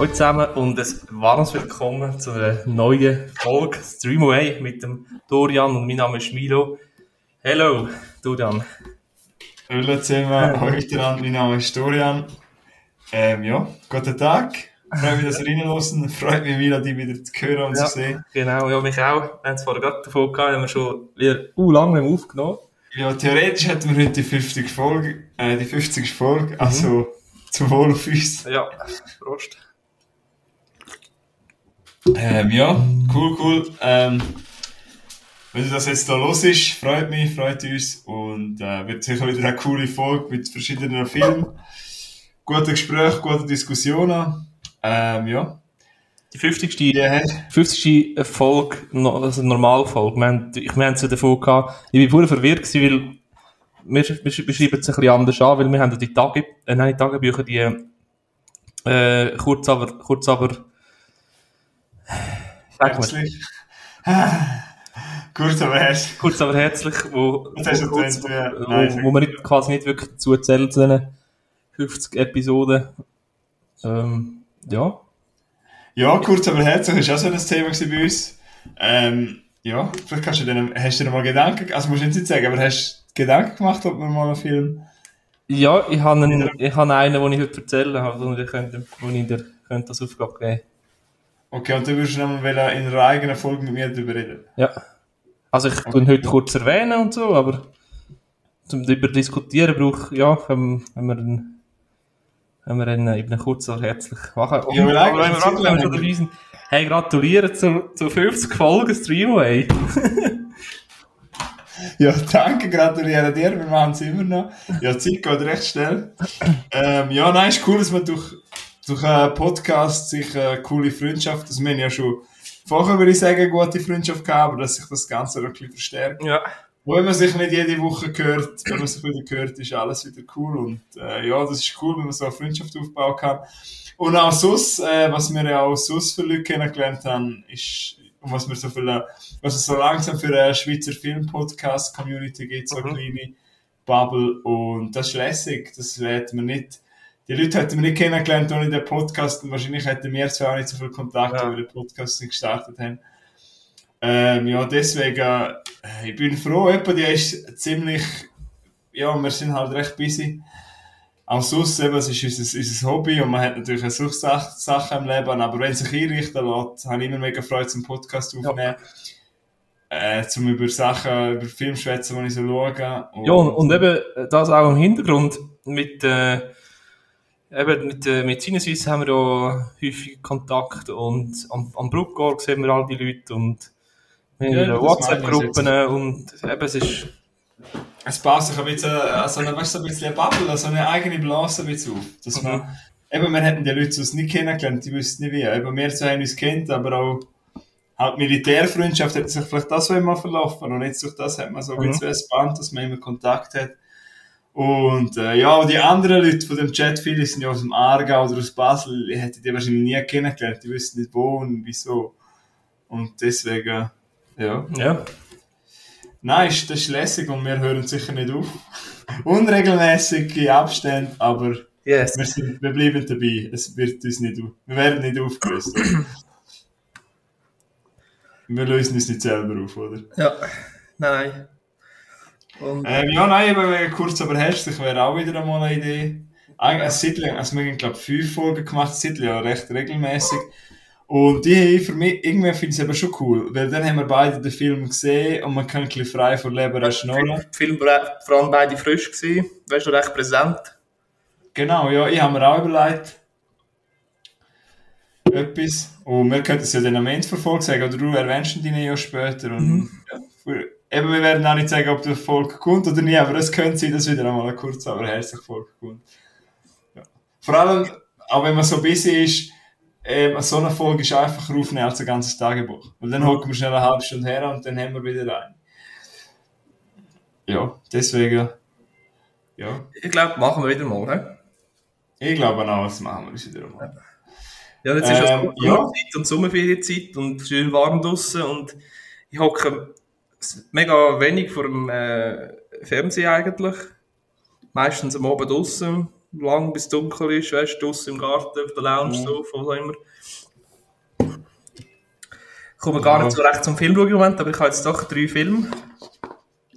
Hallo zusammen und ein warmes Willkommen zu einer neuen Folge Stream Away mit dem Dorian und mein Name ist Milo. Hallo, Dorian. Hallo zusammen, heute Abend, mein Name ist Dorian. Ähm, ja, guten Tag. Freue mich, dass ihr reinlassen. Freut mich wieder, dich wieder zu hören und ja, zu sehen. Genau, ja, mich auch. Wir haben es vorher gerade davon gehabt, haben wir schon wieder uh, lange aufgenommen. Ja, theoretisch hätten wir heute die 50 Folge, äh, die 50. Folge, mhm. also zum Wohl auf uns. Ja, Prost. Ähm, ja, cool, cool. Ähm, wenn das jetzt da los ist, freut mich, freut uns und äh, wird sicher wieder eine coole Folge mit verschiedenen Filmen. Gute Gespräche, gute Diskussionen. Ähm, ja. Die 50. Yeah. 50. Folge, also Normalfolge. Wir haben, ich, wir haben es ja davon gehabt, ich bin pur verwirrt gewesen, weil wir, wir beschreiben es ein bisschen anders an, weil wir haben die Tage, äh, nein, die Tagebücher, die, äh, kurz aber, kurz aber, sag Herzlich. kurz aber herzlich. Kurz aber herzlich, wo, wo, kurz, wo, wo, wo, man nicht, quasi nicht wirklich dazu zählen zu den 50 Episoden. Ähm, ja. Ja, kurz aber herzlich ist auch so ein Thema bei uns. Ähm, ja, vielleicht kannst du dir, hast du dir mal Gedanken, also musst du nicht sagen, aber hast du Gedanken gemacht, ob wir mal einen Film... Ja, ich habe einen, ich habe einen, den ich heute erzählen habe, und ich könnte, wo ich dir könnte das Aufgabe geben. Okay, und du würdest nochmal in einer eigenen Folge mit mir darüber reden? Ja. Also ich okay. heute kurz erwähnen und so, aber zum darüber diskutieren brauche ja, wenn, wenn wir einen wenn wir ihn eben kurz so herzlich machen. Ja, aber wenn wir, wenn wir schon dabei sind, hey, gratulieren zu, zu 50 Folgen Streamway. ja, danke, gratuliere dir, wir machen es immer noch. Ja, die Zeit geht recht schnell. Ähm, ja, nein, ist cool, dass man durch, durch einen Podcast sich eine coole Freundschaft, das wir ja schon vorher, würde ich sagen, gute Freundschaft gehabt, aber dass sich das Ganze noch ein bisschen verstärkt. Ja. Wo man sich nicht jede Woche hört, wenn man sich wieder hört, ist alles wieder cool. Und äh, ja, das ist cool, wenn man so eine Freundschaft aufbauen kann. Und auch sonst, äh, was wir ja auch sonst für Leute kennengelernt haben, ist, und was wir so viel, was es so langsam für eine Schweizer Film-Podcast-Community gibt, so eine mhm. kleine Bubble. Und das ist lässig, das hätten wir nicht, die Leute hätten wir nicht kennengelernt ohne den Podcast und wahrscheinlich hätten wir zwar auch nicht so viel Kontakt, ja. weil wir den Podcast nicht gestartet haben. Ähm, ja, deswegen, äh, ich bin froh, etwa, die ist ziemlich, ja, wir sind halt recht busy. Auch sonst, eben, es ist unser, unser Hobby und man hat natürlich auch sonst Sachen im Leben, aber wenn es sich einrichten lässt, habe ich immer mega Freude zum Podcast aufnehmen. Ja. Äh, zum über Sachen, über Film schwätzen, die ich so schaue. Und ja, und, und eben das auch im Hintergrund mit, äh, eben mit, äh, mit Sinneswiss haben wir ja häufig Kontakt und am, am Bruckgor sehen wir all die Leute und in ja, WhatsApp-Gruppen und eben, es ist... Es passt sich ein bisschen, also, weißt, so ein bisschen eine Bubble, so eine eigene Blase ein bisschen auf. Dass man, mhm. eben, wir hätten die Leute sonst nicht kennengelernt, die wüssten nicht wie. Eben, wir zwei haben uns kennt, aber auch halt Militärfreundschaft hat sich vielleicht das mal verlaufen und jetzt durch das hat man so mhm. ein Band, dass man immer Kontakt hat. Und äh, ja, die anderen Leute von dem Chat, viele sind ja aus dem Aargau oder aus Basel, hätte die wahrscheinlich nie kennengelernt, die wüssten nicht wo und wieso. Und deswegen ja. Ja. Nein, das ist lässig und wir hören sicher nicht auf. Unregelmäßige Abstände, aber yes. wir, sind, wir bleiben dabei. Es wird uns nicht, wir werden nicht aufgelöst. wir lösen uns nicht selber auf, oder? Ja, nein. Ähm, ja, nein, eben kurz aber herzlich wäre auch wieder einmal eine Idee. Eigentlich, also wir haben, glaube ich, fünf Folgen gemacht, Siedler ja recht regelmäßig. Und die für mich, irgendwie finde ich es eben schon cool, weil dann haben wir beide den Film gesehen und man kann ein bisschen frei von Leber schnurren. Der Film war vor allem beide frisch gewesen, weißt du, recht präsent. Genau, ja, ich habe mir auch überlegt, etwas. Und wir könnten es ja dann am Ende verfolgen sagen, oder du erwähnst ihn ja später. Und, mhm. ja, eben, wir werden auch nicht sagen, ob der Folge kommt oder nicht, aber es könnte sein, dass wieder einmal eine kurze, aber herzliche Folge kommt. Ja. Vor allem, auch wenn man so busy ist, ähm, so eine Folge ist einfacher aufnehmen als ein ganzes Tagebuch. Weil dann hocken wir schnell eine halbe Stunde her und dann haben wir wieder rein. Ja, deswegen. Ja. Ich glaube, machen wir wieder mal, ne? Ich glaube auch, das machen wir wieder mal. Ja, jetzt ist ähm, ja Sommerzeit und Sommerferienzeit und schön warm draußen und ich hocke mega wenig vor dem äh, Fernseher eigentlich. Meistens am Abend draußen lang bis dunkel ist, weißt du, draussen im Garten, auf der Lounge, Ja. so, was auch immer. Ich komme gar nicht so recht zum Film schauen Moment, aber ich habe jetzt doch drei Filme.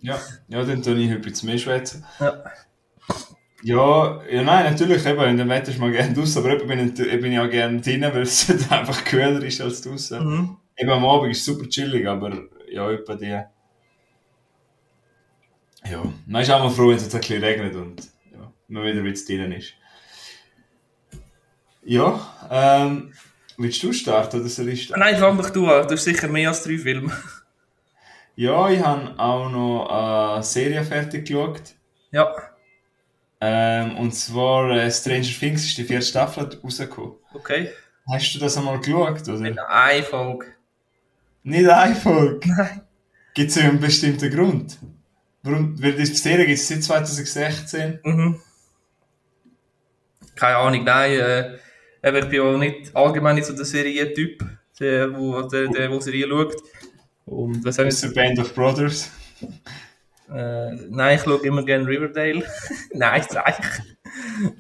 Ja, ja dann tue ich bisschen mehr schwätzen. Ja. Ja, ja, nein, natürlich, eben, in dem Wetter ist man gerne draußen, aber eben bin ich, bin ich auch gerne drinnen, weil es einfach kühler ist als draußen. Mhm. Eben am Abend ist es super chillig, aber ja, etwa die. Ja, man ist auch mal froh, wenn es jetzt ein bisschen regnet und ja, man wieder ein bisschen drinnen ist. Ja, ähm, willst du starten oder soll ich starten? Nein, fang doch du an. Du hast sicher mehr als drei Filme. Ja, ich habe auch noch eine Serie fertig geschaut. Ja, Ähm, und zwar äh, Stranger Things ist die vierte Staffel rausgekommen. okay. Hast du das einmal geschaut, oder? In einer Folge. Nicht eine Folge. Nein. Gibt es einen bestimmten Grund? Warum? Weil die Serie gibt es seit 2016. Mhm. Keine Ahnung, nein. Äh, ich bin auch nicht allgemein nicht so der Serientyp, der, wo, der, der, der Serien schaut. Und was ist Band of Brothers. Äh, nein, ich schaue immer gerne Riverdale. nein, sag ich.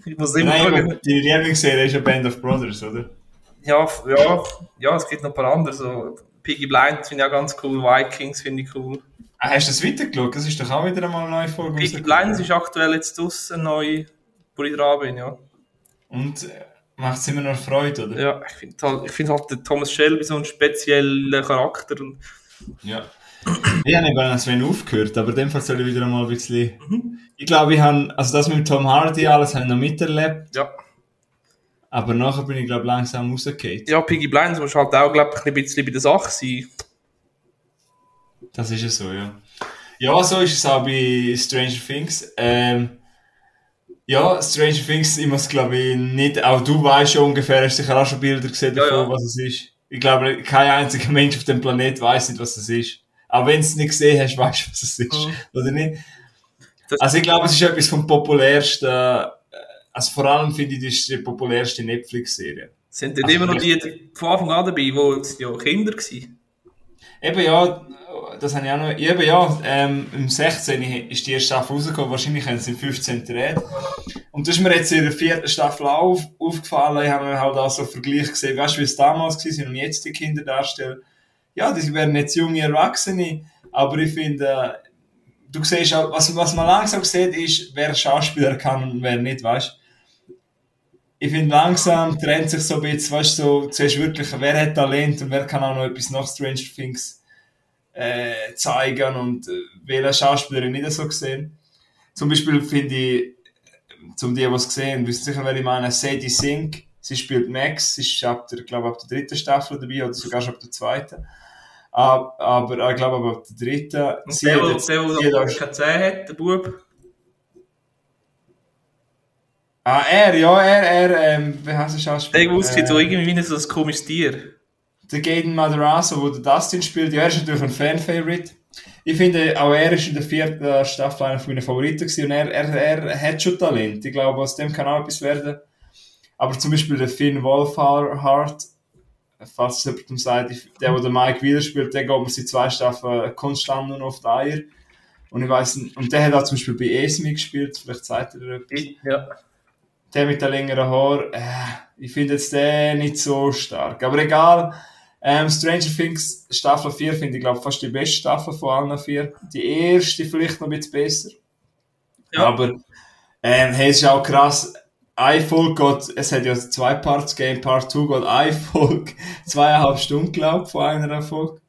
Ich muss immer Nein, schauen. die Lieblingsserie ist ja Band of Brothers, oder? Ja, ja, ja, es gibt noch ein paar andere. So. Piggy Blinders finde ich auch ganz cool. Vikings finde ich cool. Ah, hast du das weitergeschaut? Das ist doch auch wieder einmal eine neue Folge Piggy rausgekommen. Blinders ist aktuell jetzt draussen neu, wo ich dran bin, ja. Und äh, macht es immer noch Freude, oder? Ja, ich finde halt, ich find halt den Thomas Shelby so einen speziellen Charakter. Und, Ja. Ich habe eben an Sven aufgehört, aber in dem Fall soll ich wieder einmal ein bisschen... Ich glaube, ich habe... Also das mit Tom Hardy alles habe ich noch miterlebt, ja. aber nachher bin ich, glaube langsam rausgefallen. ja, Piggy Blinders muss halt auch, glaube ich, ein bisschen bei der Sache sein. Das ist ja so, ja. Ja, so ist es auch bei Stranger Things. Ähm, ja, Stranger Things, ich muss glaube ich nicht, auch du weißt schon ungefähr, hast sicher auch schon Bilder gesehen Ja, davon, ja. was es ist. Ich glaube, kein einziger Mensch auf dem Planet weiß nicht, was es ist. Aber wenn du es nicht gesehen hast, weißt du, was es ist. Mhm. Oder nicht? Das- Also ich glaube, es ist etwas vom populärsten, äh, also vor allem finde ich, das ist die populärste Netflix-Serie. Sind dann Also, immer noch die die von Anfang an dabei, wo es ja Kinder waren? Eben ja, das habe ich auch noch. Eben ja, ähm, im 16. ist die erste Staffel rausgekommen, wahrscheinlich haben sie im 15. gedreht. Und das ist mir jetzt in der vierten Staffel auf, aufgefallen. Ich habe halt auch so einen Vergleich gesehen, weißt du, wie es damals war und jetzt die Kinder darstellen. Ja, die werden jetzt junge Erwachsene, aber ich finde, du siehst auch, was, was man langsam sieht, ist, wer Schauspieler kann und wer nicht, weißt du. Ich finde, langsam trennt sich so ein bisschen, weißt du, so, siehst wirklich, wer hat Talent und wer kann auch noch etwas nach Stranger Things äh, zeigen und äh, welche Schauspieler ich nicht so gesehen. Zum Beispiel finde ich, zum die, die es gesehen wissen sicher, wer ich meine, Sadie Sink. Sie spielt Max, sie ist ab der, glaube ab der dritten Staffel dabei oder sogar schon ab der zweiten. Aber, aber ich glaube aber ab der dritten. Und Sie der, hat der, jetzt- der, der auch- keine Zähne hat, der Bub. Ah, er, ja, er, er, ähm, wie heißt der Schauspieler? Der aussieht so Äh, irgendwie wie so ein komisches Tier. Der Gaten Matarazzo, wo der Dustin spielt, ja, er ist natürlich ein Fan-Favorite. Ich finde, auch er ist in der vierten Staffel einer meiner Favoriten gewesen und er, er, er hat schon Talent. Ich glaube, aus dem kann auch etwas werden. Aber zum Beispiel der Finn Wolfhard, falls es jemandem sagt, der, der Mike wieder spielt, der geht mir seit zwei Staffeln konstant nur auf die Eier. Und ich nicht- und der hat auch zum Beispiel bei ESMI gespielt, vielleicht zeigt er etwas. Ja. Der mit den längeren Haaren, äh, ich finde jetzt den nicht so stark. Aber egal. Ähm, Stranger Things Staffel 4 finde ich, glaube fast die beste Staffel von allen vier. Die erste vielleicht noch ein bisschen besser. Ja. Aber ähm, hey, es ist auch krass. Eine Folge geht, es hat ja zwei Parts gegeben, Part 2 geht eine Folge, zweieinhalb Stunden, glaube ich, von einer Folge.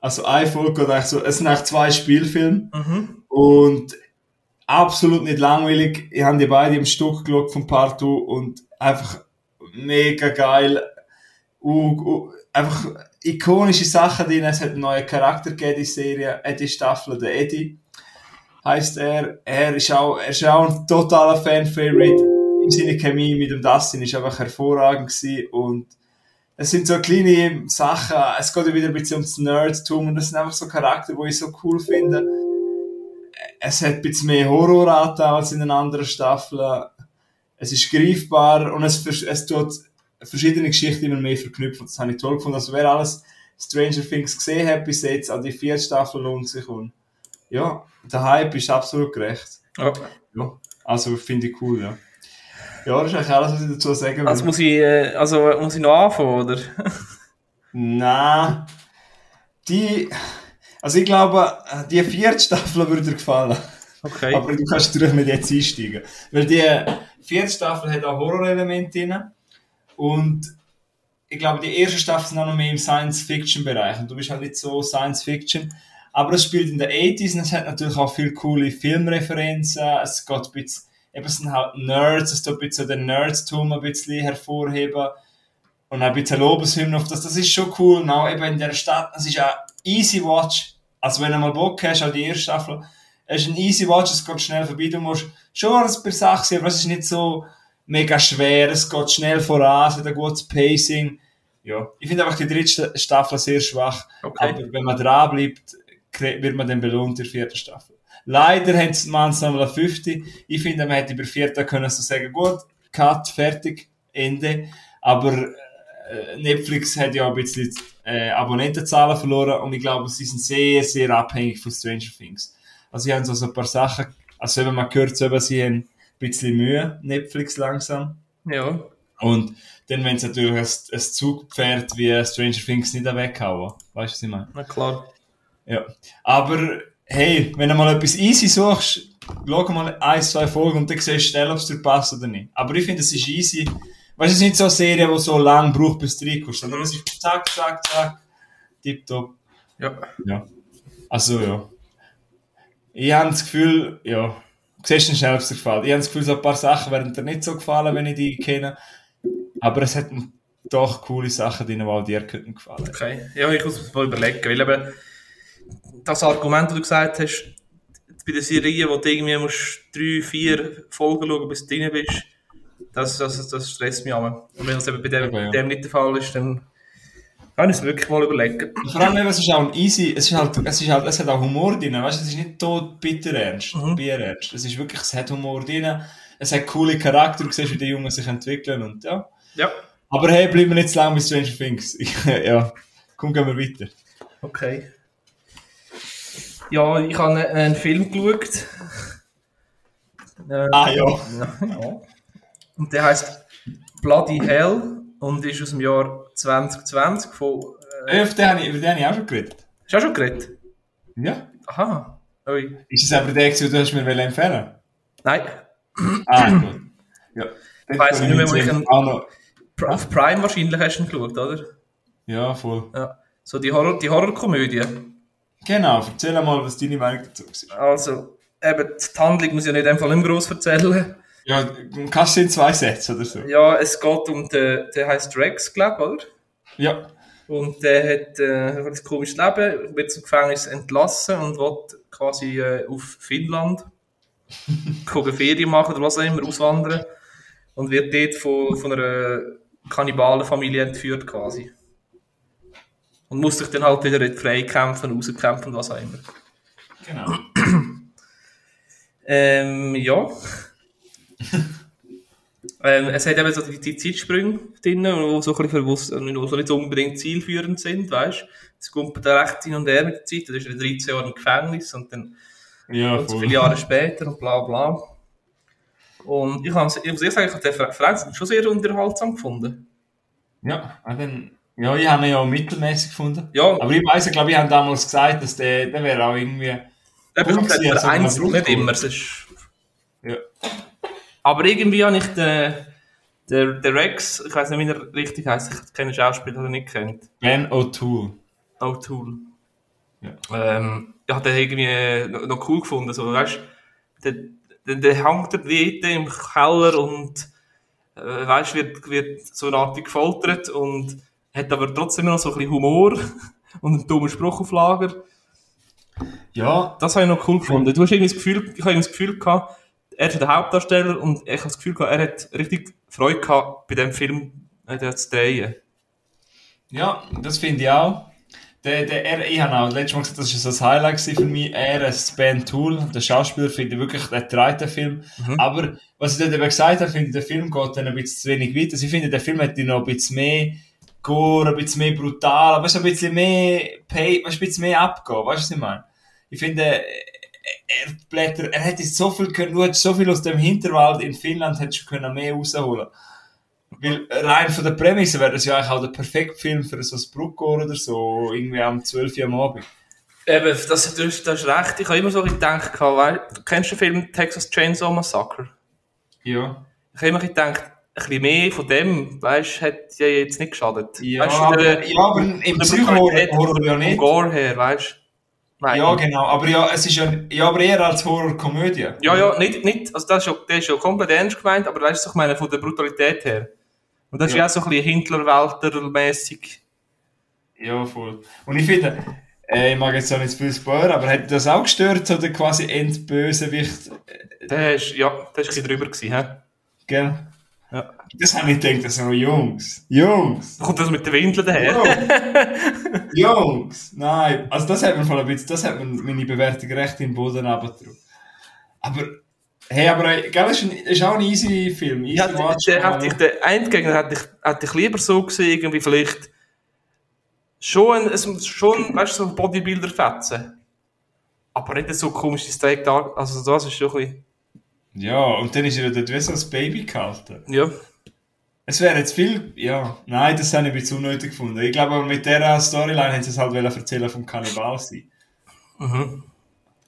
Also eine Folge geht eigentlich so, es sind eigentlich zwei Spielfilme. Mhm. Und absolut nicht langweilig. Ich habe die beide im Stück geschaut von Part 2 und einfach mega geil. Uh, uh, einfach ikonische Sachen drin. Es hat einen neuen Charakter gegeben, die Serie. Eddie Staffel, der Eddie heißt er. Er ist auch, er ist auch ein totaler Fan-Favorite. Im Sinne Chemie mit dem Dustin ist einfach hervorragend gewesen und es sind so kleine Sachen, es geht ja wieder ein bisschen ums Nerdtum und das sind einfach so Charakter, die ich so cool finde es hat ein bisschen mehr Horroranteil als in den anderen Staffeln. Es ist greifbar und es, es tut verschiedene Geschichten immer mehr verknüpfen. Das habe ich toll gefunden. Also wer alles Stranger Things gesehen hat bis jetzt, an die vierte Staffel lohnt sich und ja, der Hype ist absolut gerecht. Ja. Ja. Also finde ich cool, ja. Ja, das ist eigentlich alles, was ich dazu sagen will. Also muss ich, äh, also muss ich noch anfangen, oder? Nein. Die, also ich glaube, die vierte Staffel würde dir gefallen. Okay. Aber du kannst natürlich nicht jetzt einsteigen. Weil die vierte Staffel hat auch Horrorelemente drin. Und ich glaube, die erste Staffel ist noch mehr im Science-Fiction-Bereich. Und du bist halt nicht so Science-Fiction. Aber es spielt in den 80s und es hat natürlich auch viele coole Filmreferenzen. Es geht ein bisschen, eben sind halt Nerds, es tut ein bisschen den Nerdstum ein bisschen hervorheben. Und ein bisschen Lobeshymnen auf das. Das ist schon cool. Und auch eben in der Stadt, es ist ja easy watch. Also wenn du mal Bock hast, auch die erste Staffel, es ist ein easy watch, es geht schnell vorbei. Du musst schon ein paar Sachen aber es ist nicht so mega schwer, es geht schnell voran, es hat ein gutes Pacing. Ja, ich finde einfach die dritte Staffel sehr schwach. Okay. Aber wenn man dranbleibt, krie- wird man dann belohnt in der vierten Staffel. Leider haben sie man es nochmal auf 50. Ich finde, man hätte bei der vierten können so sagen, gut, Cut, fertig, Ende. Aber äh, Netflix hat ja ein bisschen äh, Abonnentenzahlen verloren und ich glaube, sie sind sehr, sehr abhängig von Stranger Things. Also, sie haben so, ein paar Sachen, also eben, man hört so, eben, sie haben bisschen Mühe, Netflix langsam. Ja. Und dann, wenn sie natürlich ein, ein Zugpferd wie Stranger Things nicht weghauen. Weißt du, was ich meine? Na klar. Ja. Aber, hey, wenn du mal etwas easy suchst, schau mal ein, zwei Folgen und dann siehst du schnell, ob es dir passt oder nicht. Aber ich finde, es ist easy. Weißt du, es ist nicht so eine Serie, die so lange braucht, bis du reinkommst, sondern es ist zack, zack, zack, tipptopp. Ja. Ja. Also, ja. Ich habe das Gefühl, ja, siehst dann schnell, ob es dir gefällt. Ich habe das Gefühl, so ein paar Sachen werden dir nicht so gefallen, wenn ich die kenne. Aber es hat doch coole Sachen drin, die auch dir könnten gefallen. Okay. Ja, ich muss mir mal überlegen, weil eben das Argument, das du gesagt hast, bei der Serie, wo du irgendwie musst drei, vier Folgen schauen, bis du drin bist, das, das, das stresst mich auch. Und wenn das eben bei dem, Eben, ja. bei dem nicht der Fall ist, dann kann ich es wirklich mal überlegen. Und Vor allem, eben, es ist auch ein easy, es ist halt, es ist halt, es hat auch Humor drin, weißt du, es ist nicht tot bitter ernst, Mhm. Bier ernst. Es ist wirklich, es hat Humor drin, es hat coole Charakter, du siehst, wie die Jungen sich entwickeln und ja. Ja. Aber hey, bleiben wir nicht zu lange bei Stranger Things. Ich, ja, komm, gehen wir weiter. Okay. Ja, ich habe einen, einen Film geschaut. Äh, Ah, ja. ja. Und der heißt Bloody Hell und ist aus dem Jahr 2020 von. Äh, Äh, den habe ich, über den habe ich auch schon geredet. hast du auch schon geredet? Ja. Aha. Ui. Ist es aber der, den du hast mir empfehlen Nein. Ah, gut. Ja. Ich weiss nicht mehr, wo ich ihn- Auf Prime wahrscheinlich hast du ihn geschaut, oder? Ja, voll. Ja. So die, Horror, die Horrorkomödie. Genau, erzähl mal, was deine Meinung dazu ist. Also, eben, die Handlung muss ich ja nicht einfach nicht groß erzählen. Ja, kannst du in zwei Sätze oder so? Ja, es geht um den, der heißt Rex, glaube ich, oder? Ja. Und der hat äh, ein komisches Leben, wird zum Gefängnis entlassen und will quasi äh, auf Finnland gucken, Ferien machen oder was auch immer, auswandern. Und wird dort von, von einer Kannibalenfamilie entführt quasi. Und muss sich dann halt wieder frei kämpfen, rauskämpfen und was auch immer. Genau. Ähm, ja. ähm, es hat eben so die, die Zeitsprünge drin, die so, ein bisschen verwusst, die so nicht unbedingt zielführend sind, weißt du. Es kommt da recht hin und her mit der Zeit, dann ist er 13 Jahre im Gefängnis und dann Ja, und so viele Jahre später und bla bla. Und ich, muss ehrlich sagen, ich habe den Fra- Franz schon sehr unterhaltsam gefunden. Ja, dann, ja, ich habe ihn ja auch mittelmäßig gefunden. Ja, Aber ich weiß, ich glaube, ich habe damals gesagt, dass der, der wäre auch irgendwie. eben, gewesen, also man nicht immer. Es ist Ja. Aber irgendwie habe ich den, den, den Rex, ich weiß nicht, wie er richtig heißt, ich kenne den Schauspieler, den er nicht kennt. Ben O'Toole. O'Toole. Ja. Ähm, ich habe den irgendwie noch, cool gefunden, so, weißt der, der, der hängt dort wie im Keller und, äh, weißt wird, wird so eine Art gefoltert und hat aber trotzdem noch so ein bisschen Humor und einen dummen Spruch auf Lager. Ja, Das habe ich noch cool gefunden. Du hast irgendwie das Gefühl, ich habe das Gefühl gehabt, er ist der Hauptdarsteller und ich habe das Gefühl er hat richtig Freude gehabt, bei dem Film äh, zu drehen. ja, das finde ich auch. Der, der, er, ich habe auch letztes Mal gesagt, das war so ein Highlight für mich. Er, Ben Tool, der Schauspieler, finde ich wirklich, der den Film. Mhm. Aber, was ich dort eben gesagt habe, finde ich, der Film geht dann ein bisschen zu wenig weiter. Also ich finde, der Film hätte noch ein bisschen mehr Gore, ein bisschen mehr brutal, aber ein bisschen mehr Pay, ein bisschen mehr abgehen, weißt du, was ich meine? Ich finde, er Blätter. Er hätte so viel können, du hättest so viel aus dem Hinterwald in Finnland hättest du können mehr rausholen. Weil rein von der Prämisse wäre das ja eigentlich auch der perfekte Film für so ein Bruckor oder so, irgendwie am 12 Uhr am Abend. Eben, das, das, das ist recht. Ich habe immer so gedacht, weil, kennst du den Film Texas Chainsaw Massacre? Ja. Ich habe immer gedacht, ein bisschen mehr von dem, weißt du, hat ja jetzt nicht geschadet. Ja, weißt, aber, der- ja, aber im Psycho-Horror ja vom nicht. Gore her, weißt du? Nein. Ja, genau. Aber ja, es ist ja, ja aber eher als Horrorkomödie. Ja, ja, nicht, nicht, also das ist ja, der ist ja komplett ernst gemeint, aber weißt du, ich meine, von der Brutalität her. Und das ist Ja. ja auch so ein bisschen Hintlerwälter-mässig. Ja, voll. Und ich finde, äh, ich mag jetzt auch nicht zu viel spoilern, aber hätte das auch gestört, so der quasi Endbösewicht, Der ist, ja, der ist ein bisschen drüber gewesen, hä? gell? Ja. Das habe ich gedacht, das sind noch Jungs. Jungs! Kommt das mit den Windeln daher? Jungs! Nein, also das hat mir voll ein bisschen, das hat mir meine Bewertung recht in den Boden runtergetragen. Aber, hey, aber, äh, gell, ist, ein, ist auch ein easy Film. Easy Ja, der, Watch, der, aber- hätte ich, den Endgegner hätte ich, hätte ich lieber so gesehen, irgendwie vielleicht schon, ein, schon, weißt du, so ein Bodybuilder-Fetzen. Aber nicht so komisch Steak da, also das ist schon ein bisschen, Ja, und dann ist er dort wie so ein Baby gehalten. ja. Es wäre jetzt viel, ja, nein, das habe ich ein bisschen unnötig gefunden. Ich glaube, aber mit dieser Storyline hätten sie es halt erzählen vom Kannibal sein. Mhm.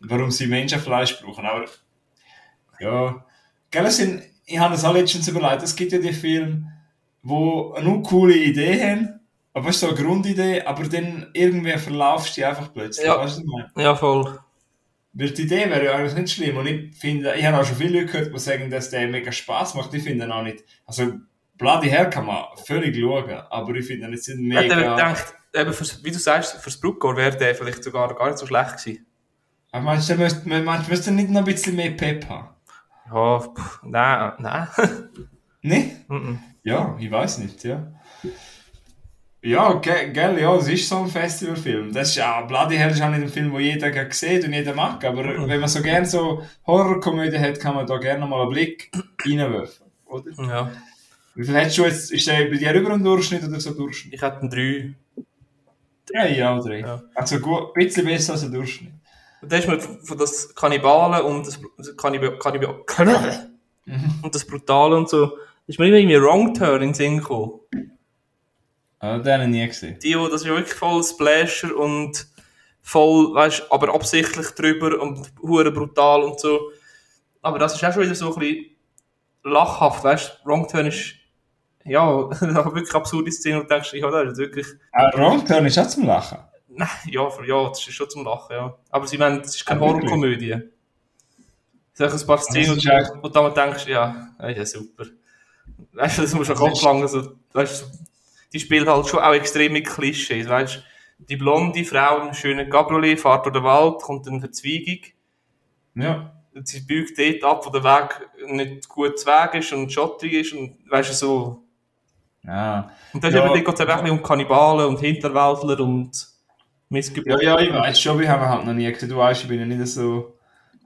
Warum sie Menschenfleisch brauchen, aber, ja. Gell, es sind, ich habe das auch letztens überlegt, es gibt ja die Filme, wo eine coole Idee haben, aber es ist so eine Grundidee, aber dann irgendwie verlaufst du die einfach plötzlich. Ja. Weißt du, was ich meine? Ja, voll. Weil die Idee wäre ja eigentlich nicht schlimm. Und ich finde, ich habe auch schon viele Leute gehört, die sagen, dass der mega Spaß macht. Ich finde ihn auch nicht. Also, Bloody Hell kann man völlig schauen, aber ich finde ihn jetzt nicht Ich mega. gedacht, eben fürs, wie du sagst, fürs Bruckgor wäre der vielleicht sogar gar nicht so schlecht gewesen. Aber meinst du, der müsste, meinst, du, müsste nicht noch ein bisschen mehr Pep haben? Ja, pff, nein, nein. Ne? Mhm. Ja, ich weiß nicht, ja. Ja, ge gell, ja, es ist so ein Festivalfilm. Das ist ja, Bloody Hell ist auch nicht ein Film, den jeder sieht und jeder mag, aber wenn man so gerne so Horrorkomödie hat, kann man da gerne mal einen Blick reinwerfen, oder? ja, Wie viel hättest du jetzt, ist der bei dir über einen Durchschnitt oder so Durchschnitt? ich hätte einen 3. Ja, ja, drei. Ja. Also gut, ein bisschen besser als ein Durchschnitt. Und da ist mir von das Kannibalen und das, das Kannibal, Kannibal, und das Brutale und so, ist mir immer irgendwie Wrong Turn in den Sinn gekommen. Ah, den habe ich nie gesehen. Die, das ist ja wirklich voll Splasher und voll, weißt aber absichtlich drüber und hure brutal und so. Aber das ist auch schon wieder so ein bisschen lachhaft, weißt du? Wrong Turn ist, ja, wirklich absurde Szene und du denkst, ja, das ist wirklich, Ah, Wrong Turn ist auch zum Lachen. nein, ja, ja, das ist schon zum Lachen, ja. Aber sie meinen, das ist keine Ah? Horrorkomödie. Es sind ein paar Szenen, wo du dann denkst, ja, ja, ja, super. Weißt du, das muss schon lang, so, weißt du, die spielt halt schon auch extrem mit Klischees, weißt. Die blonde Frau im schönen Cabriolet fährt durch den Wald, kommt eine Verzweigung, Ja. und sie biegt dort ab, wo der Weg nicht gut zu Weg ist und schottig ist und weißt du, so. Ah. Und dann Ja. ja. geht es eben ein bisschen um Kannibalen und Hinterwäldler und Missgeburt. Ja, ja, ich weiß schon, wir haben halt noch nie gesehen. Du weißt, ich bin ja nicht so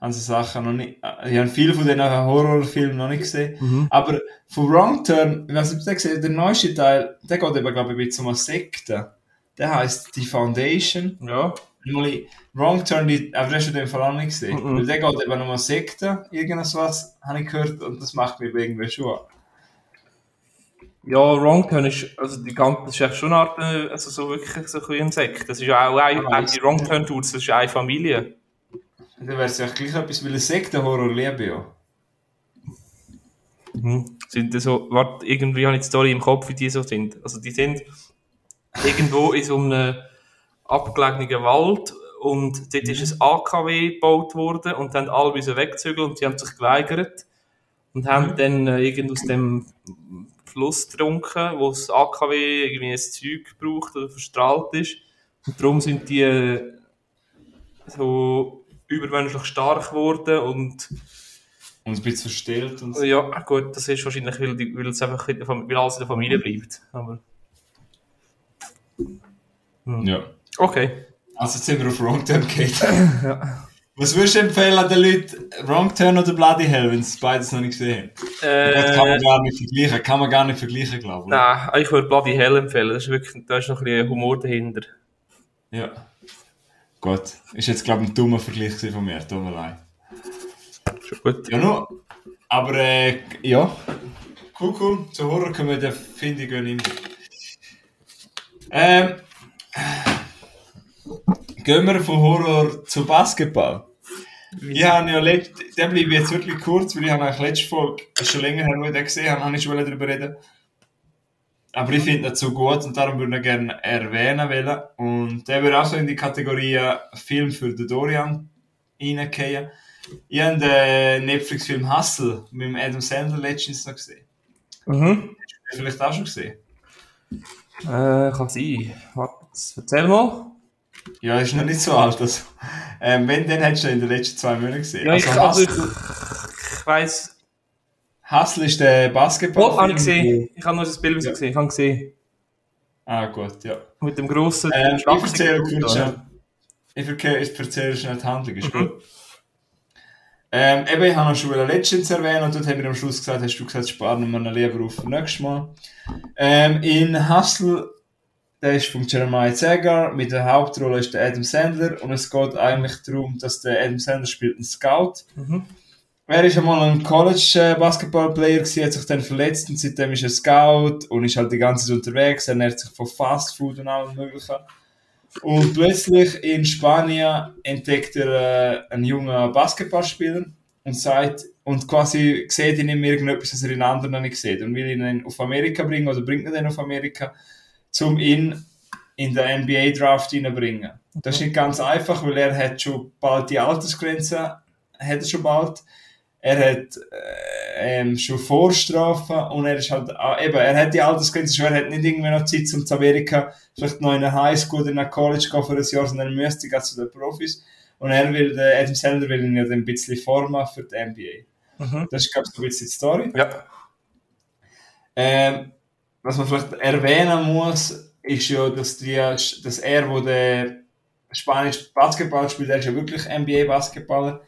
an so Sachen noch nicht. Ich habe viele von diesen Horrorfilmen noch nicht gesehen. Mhm. Aber von Wrong Turn, ich weiß nicht, ob den gesehen der neueste Teil, der geht eben, glaube ich, ein bisschen um eine Sekte. Der heisst Die Foundation. Ja. Mal Wrong Turn, die, aber das hast du dem Fall auch nicht gesehen. Mhm. Weil der geht eben um eine Sekte, irgendwas was, habe ich gehört, und das macht mich irgendwie schon. Ja, Wrong Turn ist, also die ganze, das ist echt schon eine Art, äh, also so wirklich so ein Sekt. Das ist ja auch, ein, Ah, auch die Wrong Turn Tours, das ist eine Familie. Dann wäre es ja gleich etwas, weil ein Sektenhorror liebe ja. Mhm. Sind das so, warte, irgendwie habe ich die Story im Kopf, wie die so sind. Also die sind irgendwo in so einem abgelegenen Wald und dort ist ein AKW gebaut worden und dann alle müssen wegzügeln und sie haben sich geweigert und haben dann äh, irgend aus dem Fluss getrunken, wo das AKW irgendwie ein Zeug braucht oder verstrahlt ist. Und darum sind die äh, so übermenschlich stark geworden und Und ein bisschen verstellt und so. ja, gut, das ist wahrscheinlich, weil, die, weil, es einfach in der weil alles in der Familie bleibt. Aber, Ja. okay. Also jetzt sind wir auf Wrong Turn gegangen. Was würdest du empfehlen den Leuten, Wrong Turn oder Bloody Hell, wenn sie beides noch nicht gesehen haben? Das kann Äh, man gar nicht vergleichen, kann man gar nicht vergleichen, glaube ich. nein, ich würde Bloody Hell empfehlen. Das ist wirklich, da ist noch ein bisschen Humor dahinter. Ja. Gut. Ist jetzt, glaube ich, ein dummer Vergleich von mir, tut mir leid. gut. Ja, nur. Aber, äh, ja. Cool, cool. Zu Horror können wir den, finde ich, gehen immer. Ähm. Gehen wir von Horror zu Basketball. Ich habe ja letzt, der bleibe jetzt wirklich kurz, weil ich habe eigentlich letzte Folge, das ist schon länger her, wo ich den gesehen habe, habe ich schon darüber reden. Aber ich finde ihn so gut und darum würde ich ihn gerne erwähnen wollen. Und der würde auch so in die Kategorie Film für den Dorian reingehen. Ich habe den Netflix-Film Hustle mit Adam Sandler letztens noch gesehen. Mhm. Hast du den vielleicht auch schon gesehen? Äh, kann sein. Warte, erzähl mal. Ja, ist noch nicht so alt. Also. Ähm, wenn, dann hättest du ihn in den letzten zwei Monaten gesehen. Ja, ich, also, also, ich, ich weiss. Hustle ist der Basketball. Oh, habe ich gesehen. Ich habe nur das Bild Ja. gesehen. Ich habe gesehen. Ah, gut, ja. Mit dem grossen. Ähm, ich erzähle kurz schnell. Ich erzähle, schnell die Handlung, ist Mhm. gut. Ähm, eben, ich habe noch schon Legends erwähnt und dort haben wir am Schluss gesagt, hast du gesagt, sparen wir ihn lieber auf nächstes Mal. Ähm, in Hustle, der ist von Jeremiah Zagar, mit der Hauptrolle ist der Adam Sandler und es geht eigentlich darum, dass der Adam Sandler spielt einen Scout. Mhm. Er ist einmal ein College-Basketball-Player hat sich dann verletzt und seitdem ist er Scout und ist halt die ganze Zeit unterwegs, ernährt sich von Fast Food und allem möglichen. Und plötzlich in Spanien entdeckt er äh, einen jungen Basketballspieler und sagt, und quasi sieht in ihm irgendetwas, was er in anderen noch nicht sieht und will ihn dann auf Amerika bringen oder bringt ihn dann auf Amerika, um ihn in den NBA-Draft hineinbringen. Das ist nicht ganz einfach, weil er hat schon bald die Altersgrenze, hat er schon bald. Er hat äh, ähm, schon Vorstrafen und er ist halt, ah, eben, er hat die Altersgrenze schon, er hat nicht irgendwie noch Zeit zum zu Amerika, vielleicht noch in eine Highschool oder in eine College gehen für ein Jahr, sondern er müsste gehen zu den Profis. Und er will, der Adam Sandler will ihn ja dann ein bisschen formen für die NBA. Mhm. Das ist, glaube ich, so ein bisschen die Story. Ja. Ähm, was man vielleicht erwähnen muss, ist ja, dass, die, dass er, wo der Spanisch Basketball spielt, der ist ja wirklich NBA-Basketballer,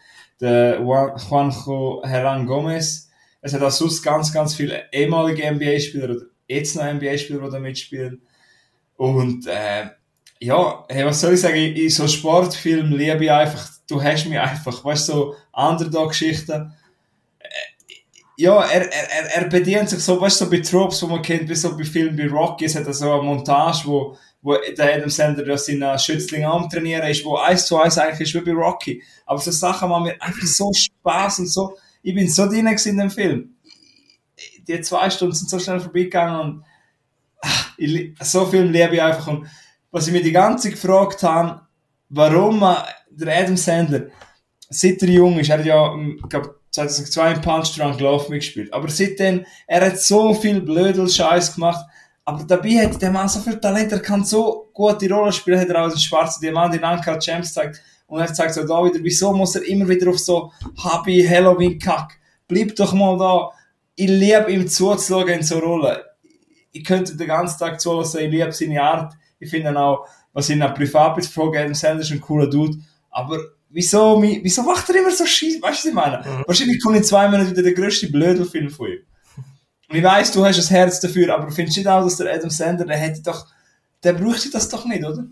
Juanjo Hernan Gomez. Es hat auch sonst ganz, ganz viele ehemalige NBA-Spieler oder jetzt noch NBA-Spieler, die da mitspielen. Und äh, ja, hey, was soll ich sagen, in so Sportfilmen liebe ich einfach, du hast mich einfach, weißt du, so Underdog-Geschichten ja, er, er, er, bedient sich so, weißt du, so bei Tropes, wo man kennt, wie so bei Filmen wie Rocky, es hat so eine Montage, wo, wo der Adam Sandler seinen Schützling am trainieren ist, wo eins zu eins eigentlich ist wie bei Rocky. Aber so Sachen machen mir einfach so Spaß und so, ich bin so drin in dem Film. Die zwei Stunden sind so schnell vorbeigegangen und ach, ich, so Film liebe ich einfach und was ich mir die ganze Zeit gefragt habe, warum der Adam Sandler, seit er jung ist, er hat ja, ähm, ich glaube, 2002 im Punch Drunk Love mitgespielt. Aber seitdem, er hat so viel Blödel-Scheiß gemacht. Aber dabei hat der Mann so viel Talent, er kann so gute Rollen spielen, hat er auch den schwarzen Diamant in Anka Champs gezeigt. Und er zeigt so da wieder, wieso muss er immer wieder auf so Hobby, Halloween-Kack. Bleib doch mal da. Ich liebe ihm zuzuschauen in so Rollen. Ich könnte den ganzen Tag zulassen, ich liebe seine Art. Ich finde auch, was ihn auch privat betrifft, Adam Sandler ist ein cooler Dude. Aber wieso, wieso macht er immer so Scheiß? Weißt du, was ich meine? Mhm. Wahrscheinlich kommt in zwei Minuten wieder der grösste Blödelfilm von ihm. Ich weiss, du hast ein Herz dafür, aber findest du nicht auch, dass der Adam Sandler, der hätte doch, der bräuchte das doch nicht, oder?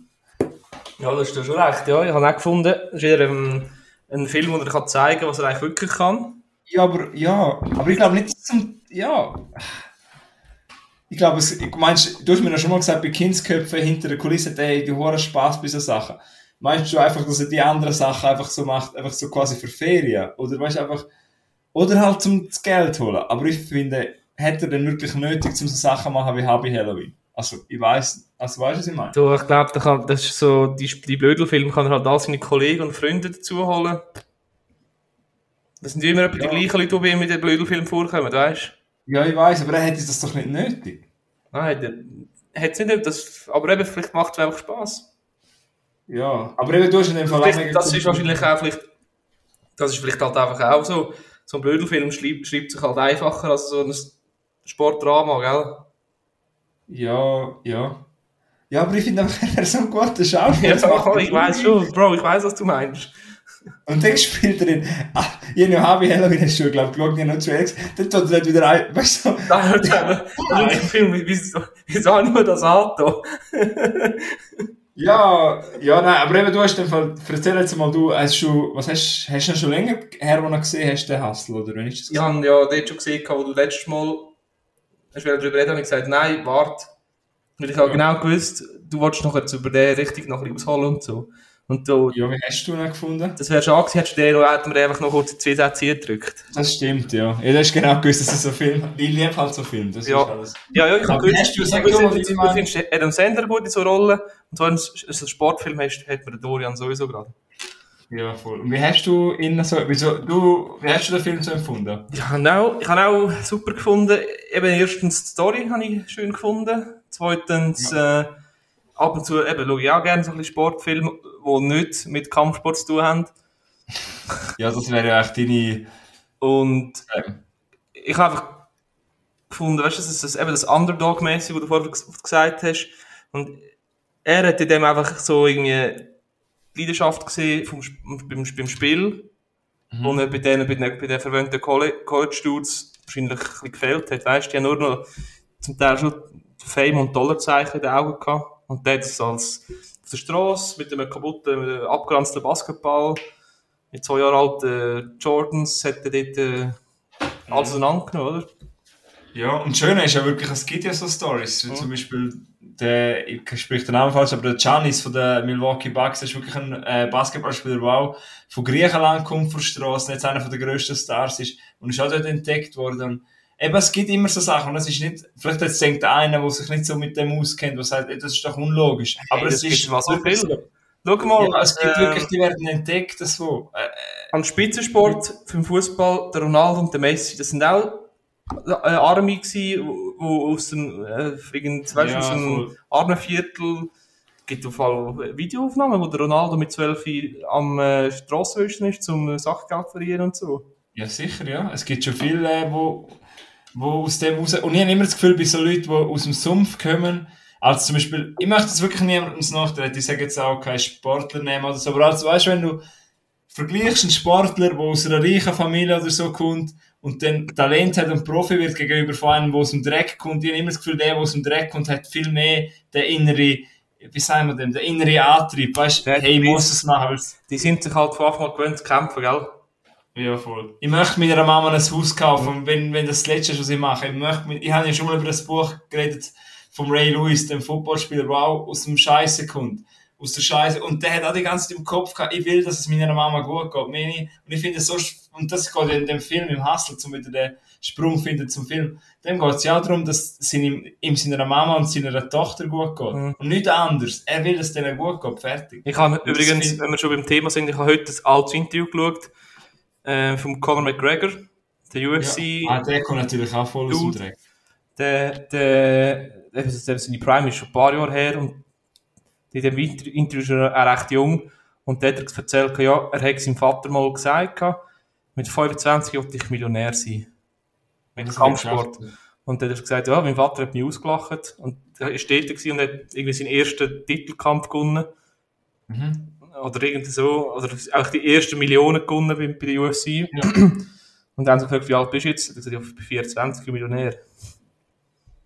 Ja, das ist doch schon recht. Ja, ich habe auch gefunden, das ist wieder ein, ein Film, wo er kann zeigen kann, was er eigentlich wirklich kann. Ja, aber, ja, aber ich glaube nicht, zum, ja. Ich glaube, es, ich meinst, du hast mir ja schon mal gesagt, bei Kindsköpfen hinter der Kulisse, der die hohen Spaß bei so Sachen. Meinst du einfach, dass er die anderen Sachen einfach so macht, einfach so quasi für Ferien? Oder weißt du, einfach, oder halt zum das Geld holen. Aber ich finde, hätte er denn wirklich nötig, zum so Sachen machen wie Hobby Halloween? Also, ich weiß, also weißt du, was ich meine? Du, ich glaube, da kann- das ist so, die, die Blödelfilme kann er halt all seine Kollegen und Freunde dazu holen. Das sind immer etwa die Ja. gleichen Leute, die bei ihm in den Blödelfilmen vorkommen, weißt Ja, ich weiß, aber er hätte das doch nicht nötig. du? Nein, der hat es nicht, das, aber eben, vielleicht macht es einfach Spaß. Ja, aber eben, du hast in dem Fall auch Vielleicht, das ist wahrscheinlich auch vielleicht, das ist vielleicht halt einfach auch so, so ein Blödelfilm schreibt, schreibt sich halt einfacher als so ein Sportdrama, gell? Ja, ja. Ja, aber ich finde einfach, er ist so ein guter Schauspieler. Ja, ich weiß schon, Bro, ich weiß, was du meinst. Und dann spielt er in, ah, ich habe ja Halloween hast du schon, glaube ich, geschaut, ich noch zu gesagt, dann tut er dort wieder ein, weißt du, Da hört er, der Film, wieso, wieso ich nur das Auto? Ja, ja, nein, aber eben, du hast den Fall, erzähl jetzt mal, du, hast du, was hast, hast du schon länger her, wo du gesehen hast, den Hustle, oder wenn ist das? Ich habe ja dort schon gesehen, wo du letztes Mal hast du darüber reden, ich gesagt, nein, warte. Weil ich habe Ja. genau gewusst, du wolltest noch jetzt über den richtig noch ausholen und so. Und du, Ja, wie hast du ihn gefunden? das wäre schon gewesen, hättest du den, noch- hätten wir einfach noch kurz zwei Sätze gedrückt. Das stimmt, ja. Ja, du hast genau gewusst, dass es so Film, ich liebe halt so Film, das Ja. ist alles. Ja, ja, ich habe gewusst, hast du- sag du mal, du man- findest Adam Sandler gut in so Rollen und so ein, ein Sportfilm hast, hat der Dorian sowieso gerade. Ja, voll. Und wie hast du ihn so, wieso, du, wie hast du den Film so empfunden? Ja, genau. Ich habe auch super gefunden. Eben erstens die Story habe ich schön gefunden. Zweitens, äh, ab und zu eben schaue ich auch gerne so ein bisschen Sportfilme, die nicht mit Kampfsport zu tun haben. Ja, das wäre ja echt deine, Und ähm, ich habe einfach gefunden, weißt du, das ist das, eben das Underdog-mäßige, was du vorher ges- gesagt hast. Und er hat in dem einfach so irgendwie die Leidenschaft gesehen vom, beim, beim Spiel, wo er bei denen, bei den, bei den verwöhnten Colle- College-Dudes wahrscheinlich ein bisschen gefehlt hat. Weißt du, die haben nur noch zum Teil schon Fame und Dollarzeichen in den Augen gehabt. Und der hat es als auf der Straße mit einem kaputten, mit einem abgeranzten Basketball, mit zwei Jahre alten Jordans, hat er dort äh, alles auseinandergenommen, oder? Ja, und das Schöne ist ja wirklich, es gibt ja so Stories, wie zum Beispiel der, ich spreche den Namen falsch, aber der Giannis von den Milwaukee Bucks ist wirklich ein äh, Basketballspieler, der auch von Griechenland kommt, von Straße, jetzt einer den grössten Stars ist und ist auch dort entdeckt worden. Eben, es gibt immer so Sachen und es ist nicht, vielleicht jetzt denkt einer, der sich nicht so mit dem auskennt, der sagt, ey, das ist doch unlogisch. Aber Hey, es ist mal so viel. Schau mal, Ja, es gibt äh, wirklich, die werden entdeckt, das wo. Äh, am Spitzensport vom Fußball, der Ronaldo und der Messi, das sind auch äh, Arme gsi, wo, aus dem, äh, irgend, weißt, Ja, aus dem voll. Armenviertel, gibt auf Fall Videoaufnahmen, wo der Ronaldo mit 12 am äh, Strassenwischen ist, zum Sachgeld verlieren und so. Ja, sicher, ja. Es gibt schon viele, äh, wo, wo aus dem raus... Und ich habe immer das Gefühl, bei so Leuten, die aus dem Sumpf kommen, als zum Beispiel, ich möchte das wirklich niemandem nachtreten, ich sage jetzt auch keinen Sportler nehmen oder so, aber als, weißt du, wenn du vergleichst einen Sportler, der aus einer reichen Familie oder so kommt und dann Talent hat und Profi wird gegenüber von einem, der aus dem Dreck kommt, ich habe immer das Gefühl, der, der aus dem Dreck kommt, hat viel mehr den innere, wie sagen wir dem, den innere Antrieb, weißt du, hey, ich muss es machen, Die sind sich halt von Anfang an gewöhnt zu kämpfen, gell? ja, voll. Ich möchte meiner Mama ein Haus kaufen, wenn, wenn das das Letzte ist, was ich mache. Ich, möchte, ich habe ja schon mal über das Buch geredet vom Ray Lewis, dem Footballspieler, der auch aus dem Scheiße kommt. Aus der Scheiße. Und der hat auch die ganze Zeit im Kopf gehabt, ich will, dass es meiner Mama gut geht. Meine, und ich finde es so, und das geht in dem Film, im Hustle, zum wieder den Sprung finden zum Film. Dem geht es ja auch darum, dass es ihm, ihm seiner Mama und seiner Tochter gut geht. Mhm. Und nicht anders. Er will, dass es denen gut geht. Fertig. Ich habe das übrigens, wenn wir schon beim Thema sind, ich habe heute ein altes Interview geschaut, äh, vom Conor McGregor, der UFC, Ja. Ah, der kommt natürlich auch voll aus dem. Dreck. der, der, der, der seine Prime ist schon ein paar Jahre her und in dem Inter- Interview er auch recht jung und der hat er erzählt, ja, er hat seinem Vater mal gesagt, mit 25 wollte ich Millionär sein. Mit Das Kampfsport. Und dann hat er gesagt, ja, mein Vater hat mich ausgelacht und er war dort und hat irgendwie seinen ersten Titelkampf gewonnen. Mhm. Oder irgendwie so, oder auch die ersten Millionen gewonnen bei, bei der UFC. Ja. Und dann haben sie gefragt, wie alt bist du jetzt? Er hat gesagt, ja, ich bin 24 Millionär.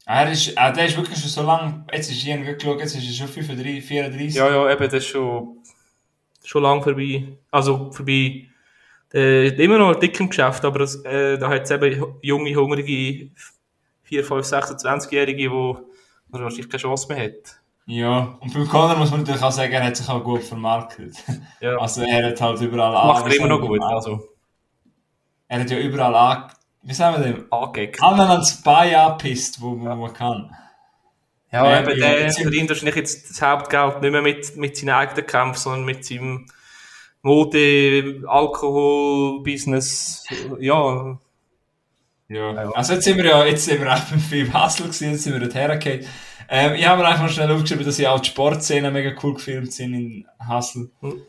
Er ist, ah, der ist wirklich schon so lang, jetzt ist hier geschaut, jetzt ist er schon 35, 34. Ja, ja, eben, das ist schon, schon lang vorbei. Also vorbei. Äh, immer noch dick im Geschäft, aber das, äh, da hat es eben junge, hungrige 4, 5, 26-Jährige, die wahrscheinlich keine Chance mehr hat. Ja, und beim Conor muss man natürlich auch sagen, er hat sich auch gut vermarktet. Ja, Also er hat halt überall macht er immer noch gut. Also, Er hat ja überall an, wie sagen wir dem, angegeben. allen ans Bein angepisst, wo man, wo man kann. Ja, Ja, eben, ja, der verdient wahrscheinlich jetzt das Hauptgeld nicht mehr mit, mit seinen eigenen Kämpfen, sondern mit seinem Mode, Alkohol, Business. Ja, Ja. Ja. Also jetzt sind wir ja, jetzt sind wir auch beim Film Hustle gewesen, jetzt sind wir dort hergekommen. Ähm, ich habe mir einfach mal schnell aufgeschrieben, dass ja auch die Sportszenen mega cool gefilmt sind in Hustle. Mhm.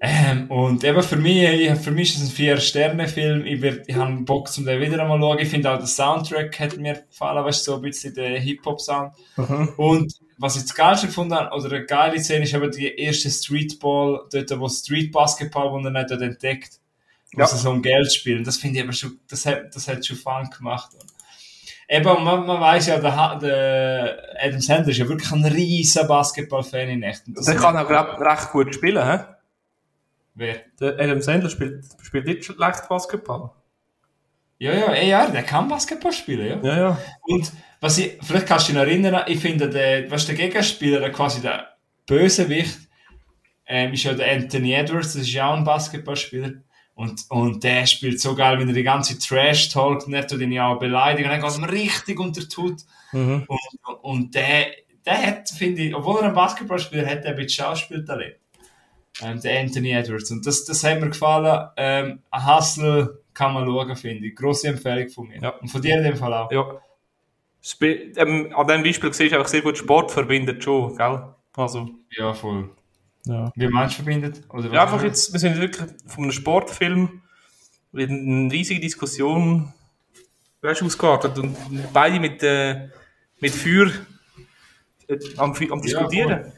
Ähm, und eben für mich, ich, für mich ist es ein Vier-Sterne-Film. Ich, werd- ich habe Bock, zum den wieder einmal zu schauen. Ich finde auch, der Soundtrack hat mir gefallen, weißt du, so ein bisschen der Hip-Hop-Sound. Mhm. Und was ich das Geilste gefunden habe, oder eine geile Szene, ist eben die erste Streetball, dort, wo Street-Basketball, wo er nicht dort entdeckt. Wo Ja. sie so um Geld spielen. Das finde ich aber schon, das hat, das hat schon Fun gemacht. Eben, man, man weiß ja, der, der Adam Sandler ist ja wirklich ein riesen Basketball-Fan in echt. Der kann auch recht gut spielen, hä? Wer? Der Adam Sandler spielt, spielt nicht schlecht Basketball. Ja, ja, eh, ja, der kann Basketball spielen, ja. Ja, ja. Und was ich, vielleicht kannst du dich noch erinnern, ich finde, der, was der Gegenspieler, der quasi der Bösewicht, ähm, ist ja der Anthony Edwards, das ist ja auch ein Basketballspieler. Und, und der spielt so geil, wenn er die ganze Trash talkt, nicht tut ihn ja auch beleidigen, dann geht ihm richtig unter die Haut. Mhm. Und, und der, der hat, finde ich, obwohl er ein Basketballspieler hat, der ein bisschen Schauspieltalent. Ähm, der Anthony Edwards. Und das, das hat mir gefallen. Ähm, ein Hustle kann man schauen, finde ich. Grosse Empfehlung von mir. Ja. Und von dir in dem Fall auch. ja. Ähm, an diesem Beispiel siehst du einfach sehr gut, Sport verbindet schon, gell? Also, Ja, voll. ja. Wie meinst du verbindet? Oder Ja, einfach jetzt, wir sind wirklich von einem Sportfilm in eine riesige Diskussion weißt, ausgeartet und beide mit, äh, mit Feuer äh, am, am Diskutieren. du?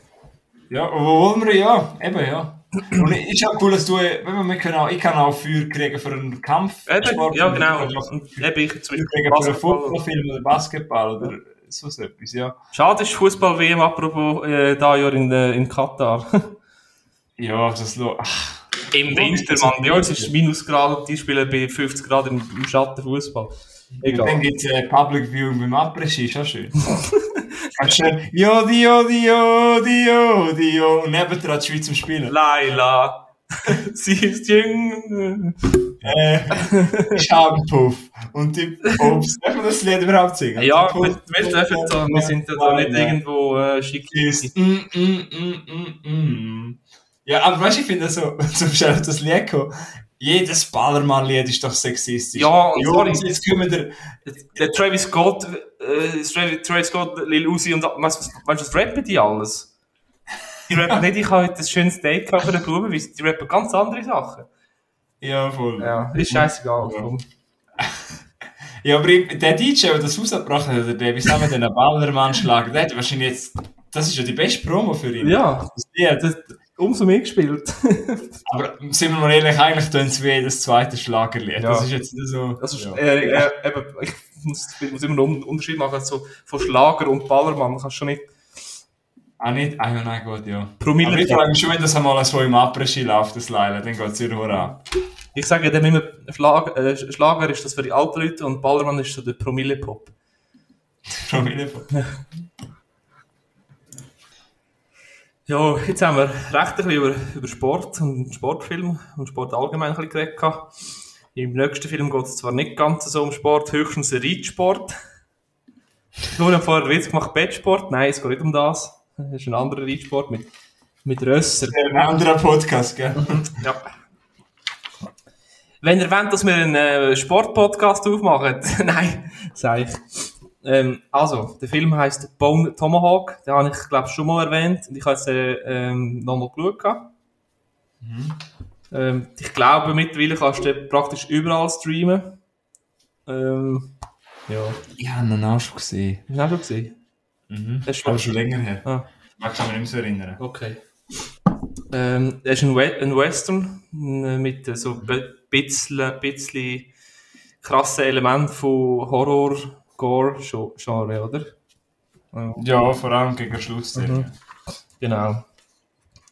Ja, wo wollen wir? Ja, eben, ja. Und ist auch cool, dass du, äh, wenn wir können auch, ich kann auch Feuer kriegen für einen Kampf. Eben, ja, genau. Und eben ich zum Beispiel für einen. Footballfilm oder Basketball oder so etwas, ja. Schade ist Fußball-WM, apropos, äh, da Jahr in, äh, in Katar. Ja, das ach, Im Winter, Mann. Bei uns ist es Minusgrad und die spielen bei 50 Grad im, im Schatten Fußball. Dann Egal. gibt es äh, Public Viewing beim Après-Ski, ist auch schön. Jodi, Jodi, Jodi, Jodi, Jodi. Und neben dran die Schweiz zum Spielen. Laila, sie ist jung. Äh, Schabenpuff. Und die Obst. Darf man das Lied überhaupt singen? Ja, Die wir, Puff- wir, dürfen da, wir sind ja da nicht irgendwo äh, schick. ist. Mm, mm, mm, mm, mm. Ja, aber weißt du, ich finde so, zum Beispiel auf das Lied kommen, jedes Ballermann-Lied ist doch sexistisch. Ja, und sorry. jetzt kommen wir. Der Travis Scott, äh, Travis, Scott, Lil Uzi und was, was, weißt du, was rappen die alles? Die rappen nicht, ich habe heute ein schönes Date gehabt für eine Blumenwiese, die rappen ganz andere Sachen. Ja, voll. Ja, ist scheißegal. Ja. Ja, aber der DJ, der das rausgebracht hat, der, wie sagen wir den Ballermann schlagen, der hat wahrscheinlich jetzt, das ist ja die beste Promo für ihn. Ja, Das Lied. das, umso mehr gespielt. Aber sind wir mal ehrlich, eigentlich tun sie wie das zweite Schlagerlied. Ja. Das ist jetzt nicht so. Das ist, ja. äh, äh, eben, ich muss, ich muss immer einen Unterschied machen, so von Schlager und Ballermann, kannst schon nicht Ah, nicht? Ah, ja, nein, gut, ja. Promille. Aber ich frage mich schon, wenn das einmal so im Après-Ski läuft, das Leila, dann geht es ihr nur an. Ich sage dem immer, Schlag, äh, Schlager ist das für die alten Leute und Ballermann ist so der Promille-Pop. Promille. Ja, jetzt haben wir recht ein bisschen über, über Sport und Sportfilm und Sport allgemein ein bisschen geredet. gehabt. Im nächsten Film geht es zwar nicht ganz so um Sport, höchstens Reitsport. Nur haben vorher Witz gemacht, Bettsport. Nein, es geht nicht um das. Es ist ein anderer Reitsport mit, mit Rösser. Ein anderer Podcast, gell? Ja. Wenn ihr wollt, dass wir einen äh, Sportpodcast aufmachen, nein, sag ich. Ähm, also, der Film heisst Bone Tomahawk, den habe ich, glaube schon mal erwähnt und ich habe es äh, ähm, nochmal geschaut. gehabt. Ähm, ich glaube, mittlerweile kannst du praktisch überall streamen. Ähm, ja, Ich habe ihn auch schon gesehen. hast du auch schon gesehen? Mhm. Das ist Aber schon länger her. Ah. Ich kann mich nicht mehr so erinnern. Okay. Ähm, er ist ein, We ein Western äh, mit äh, so ein bisschen, bisschen krassen Elementen von Horror, Gore, Gen- Genre, oder? Ja. Vor allem gegen Schluss. Mhm. Genau.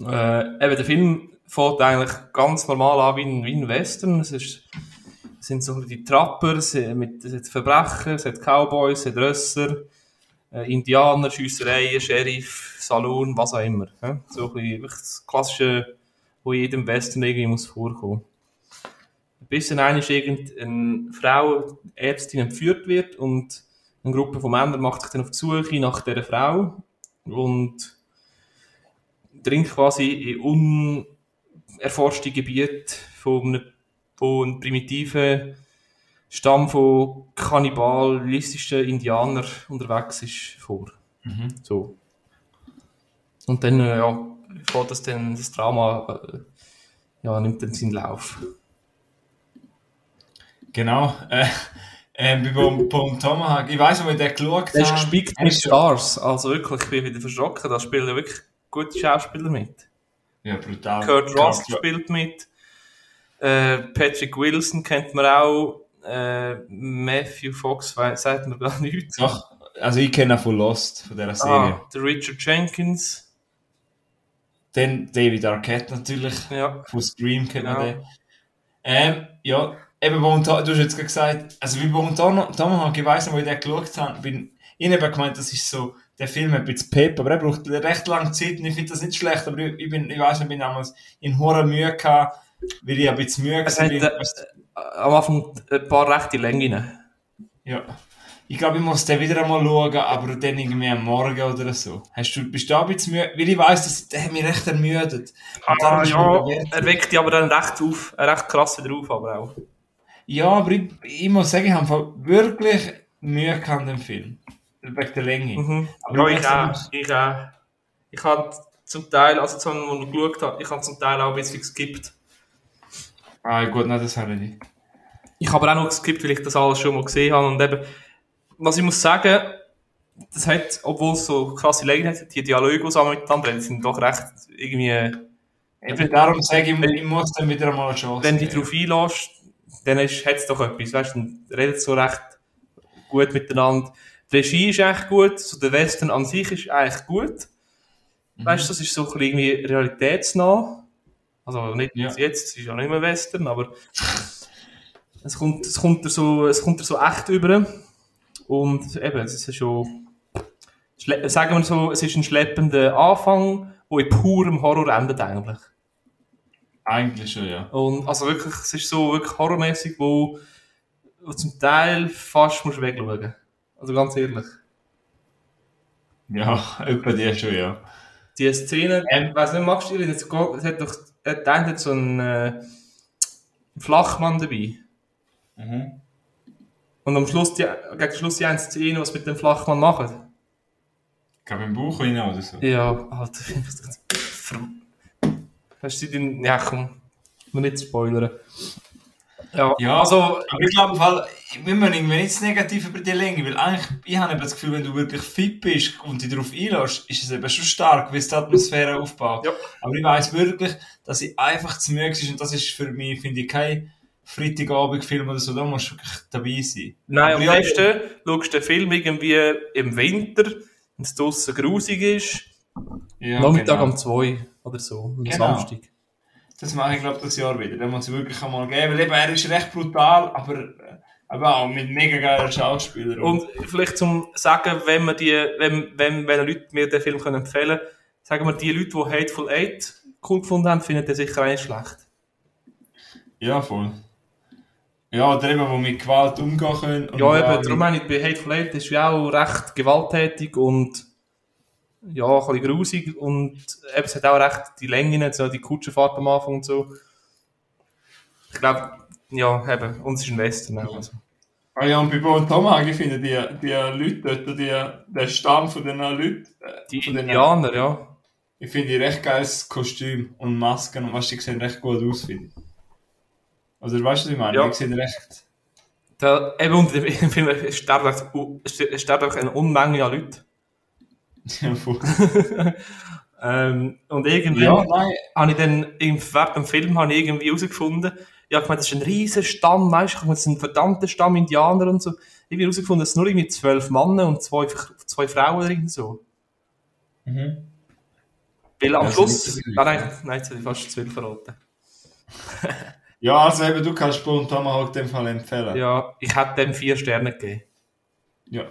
Äh, eben, der Film fängt eigentlich ganz normal an wie ein, wie ein Western. Es, ist, es sind so die Trapper, es, mit, es hat Verbrecher, es hat Cowboys, es hat Rösser, äh, Indianer, Schiessereien, Sheriff, Saloon, was auch immer. Ja? So ein bisschen das Klassische, wo in jedem Western irgendwie muss vorkommen. Bis dann einmal irgendeine Frau, Ärztin, entführt wird und eine Gruppe von Männern macht sich dann auf die Suche nach dieser Frau und dringt quasi in unerforschte Gebiete von einem, primitiven Stamm von kannibalistischen Indianern unterwegs ist vor. Mhm. So. Und dann, äh, ja, fährt das dann, das Drama, äh, ja, nimmt dann seinen Lauf. Genau. Äh, äh, bei Bom, Bom Tomahawk, ich weiss, wo wir den geschaut Der ist haben. gespickt mit ist Stars. Also wirklich, ich bin wieder verschrocken. Da spielen wirklich gute Schauspieler mit. Ja, brutal. Kurt Russell spielt mit. Äh, Patrick Wilson kennt man auch. Äh, Matthew Fox weiß- sagt mir gar nichts. Doch, also ich kenne ihn von Lost, von dieser Serie. Ah, der Richard Jenkins. Dann David Arquette natürlich, Ja. von Scream kennt man Ja. den. Ähm, ja, eben, wo, du hast jetzt gerade gesagt, also wie bei Tomahawk, ich weiss noch, wo ich den geschaut habe, bin, ich habe gemeint, das ist so, der Film ein bisschen Pep, aber er braucht recht lange Zeit und ich finde das nicht schlecht, aber ich, ich bin, ich weiss, ich bin damals in hoher Mühe gehabt, weil ich ein bisschen müde Es hat äh, am Anfang ein paar rechte Längen. Ja. Ich glaube, ich muss den wieder einmal schauen, aber dann irgendwie am Morgen oder so. Hast du, bist du da ein bisschen müde? Weil ich weiss, dass, der hat mich recht ermüdet. Ah, ja, er weckt dich aber dann recht auf, recht krass wieder auf, aber auch. Ja, aber ich, ich muss sagen, ich habe wirklich Mühe gehabt an dem Film. Wegen der Länge. Mhm. Aber ja, ich auch. Ich auch. Ich habe zum Teil, also zum, wo ich geschaut habe, ich habe zum Teil auch ein bisschen geskippt. Ah, gut, nein, das habe ich nicht. Ich habe aber auch noch geskippt, weil ich das alles schon mal gesehen habe. Und eben, was ich muss sagen, das hat, obwohl es so krasse Längen hat, die Dialoge, die sie miteinander haben, sind doch recht irgendwie, Eben darum sage ich, ich muss dann wieder einmal eine Chance wenn du dich darauf einlässt, dann hat es doch etwas, weißt du, redet so recht gut miteinander. Die Regie ist echt gut, so der Western an sich ist eigentlich gut. Mhm. Weißt du, das ist so ein bisschen irgendwie realitätsnah. Also nicht Ja. jetzt, es ist ja nicht mehr Western, aber es kommt, es kommt dir so, es kommt dir so echt über. Und eben, es ist schon, sagen wir so, es ist ein schleppender Anfang, wo in purem Horror endet eigentlich. Eigentlich schon, ja. Und also wirklich, es ist so wirklich horrormäßig, wo, wo zum Teil fast musst wegschauen. Also ganz ehrlich. Ja, etwa die schon, ja. Die Szene, Ähm. ich weiss nicht, magst du die? Es hat doch, es hat so einen äh, Flachmann dabei. Mhm. Und am Schluss, die, gegen Schluss die eine Szene, was mit dem Flachmann machen. Ich glaube im Buch rein oder so. Ja, Alter. Hast du den, ja komm, nur nicht spoilern. Ja, Ja, also, Aber ich glaube, Fall, wir müssen irgendwie nicht zu negativ über die Länge, weil eigentlich, ich habe eben das Gefühl, wenn du wirklich fit bist und dich darauf einlässt, ist es eben schon stark, wie es die Atmosphäre aufbaut. Ja. Aber ich weiss wirklich, dass ich einfach zu müde war und das ist für mich, finde ich, kein Freitagabendfilm oder so, da musst du wirklich dabei sein. Nein, Aber am ja, besten schaust du den Film irgendwie im Winter, wenn es draussen grusig ist. Ja, Nachmittag genau. um 2 oder so, am Genau. Samstag. Das mache ich, glaube das Jahr wieder. Den muss ich wirklich einmal geben, weil eben, er ist recht brutal, aber, äh, aber auch mit mega geilen Schauspielern. Und vielleicht zum sagen, wenn man die, wenn, wenn, wenn Leute mir den Film können empfehlen können, sagen wir, die Leute, die Hateful Eight cool gefunden haben, finden den sicher auch nicht schlecht. ja, voll. Ja, oder eben, die mit Gewalt umgehen können. und Ja, eben, darum meine ich, bei Hateful Eight ist ja auch recht gewalttätig und ja, ein bisschen grusig und eben, es hat auch recht die Längen, so die Kutschenfahrt am Anfang und so. Ich glaube, ja, eben, und es ist ein Western auch. Also. Ah ja, und bei Bo und Tomahawk, ich finde die, die Leute dort, die, der Stamm von den Leuten, äh, Die von den, Indianer, ja. ich finde die recht geiles Kostüm und Masken und was die sehen recht gut aus, finde ich. Also, weißt du, was ich meine? Ja. Die sehen recht, Da, eben, und im Film sterben echt eine Unmenge an Leuten. Ja, voll. Ähm, und irgendwie ja, nein, habe ich dann im, während dem Film habe ich irgendwie herausgefunden, ja, ich meine, das ist ein riesen Stamm, weißt du, ich meine, das ist ein verdammter Stamm Indianer und so. Ich habe herausgefunden, es sind nur irgendwie zwölf Männer und zwei, zwei Frauen oder irgendwie so. mhm. Weil am Ja, Schluss, nein, nein, nein, jetzt habe ich fast zwölf verraten. ja, also eben, du kannst Bo und Tomahawk in dem Fall empfehlen. Ja, ich hätte dem vier Sterne gegeben. Ja.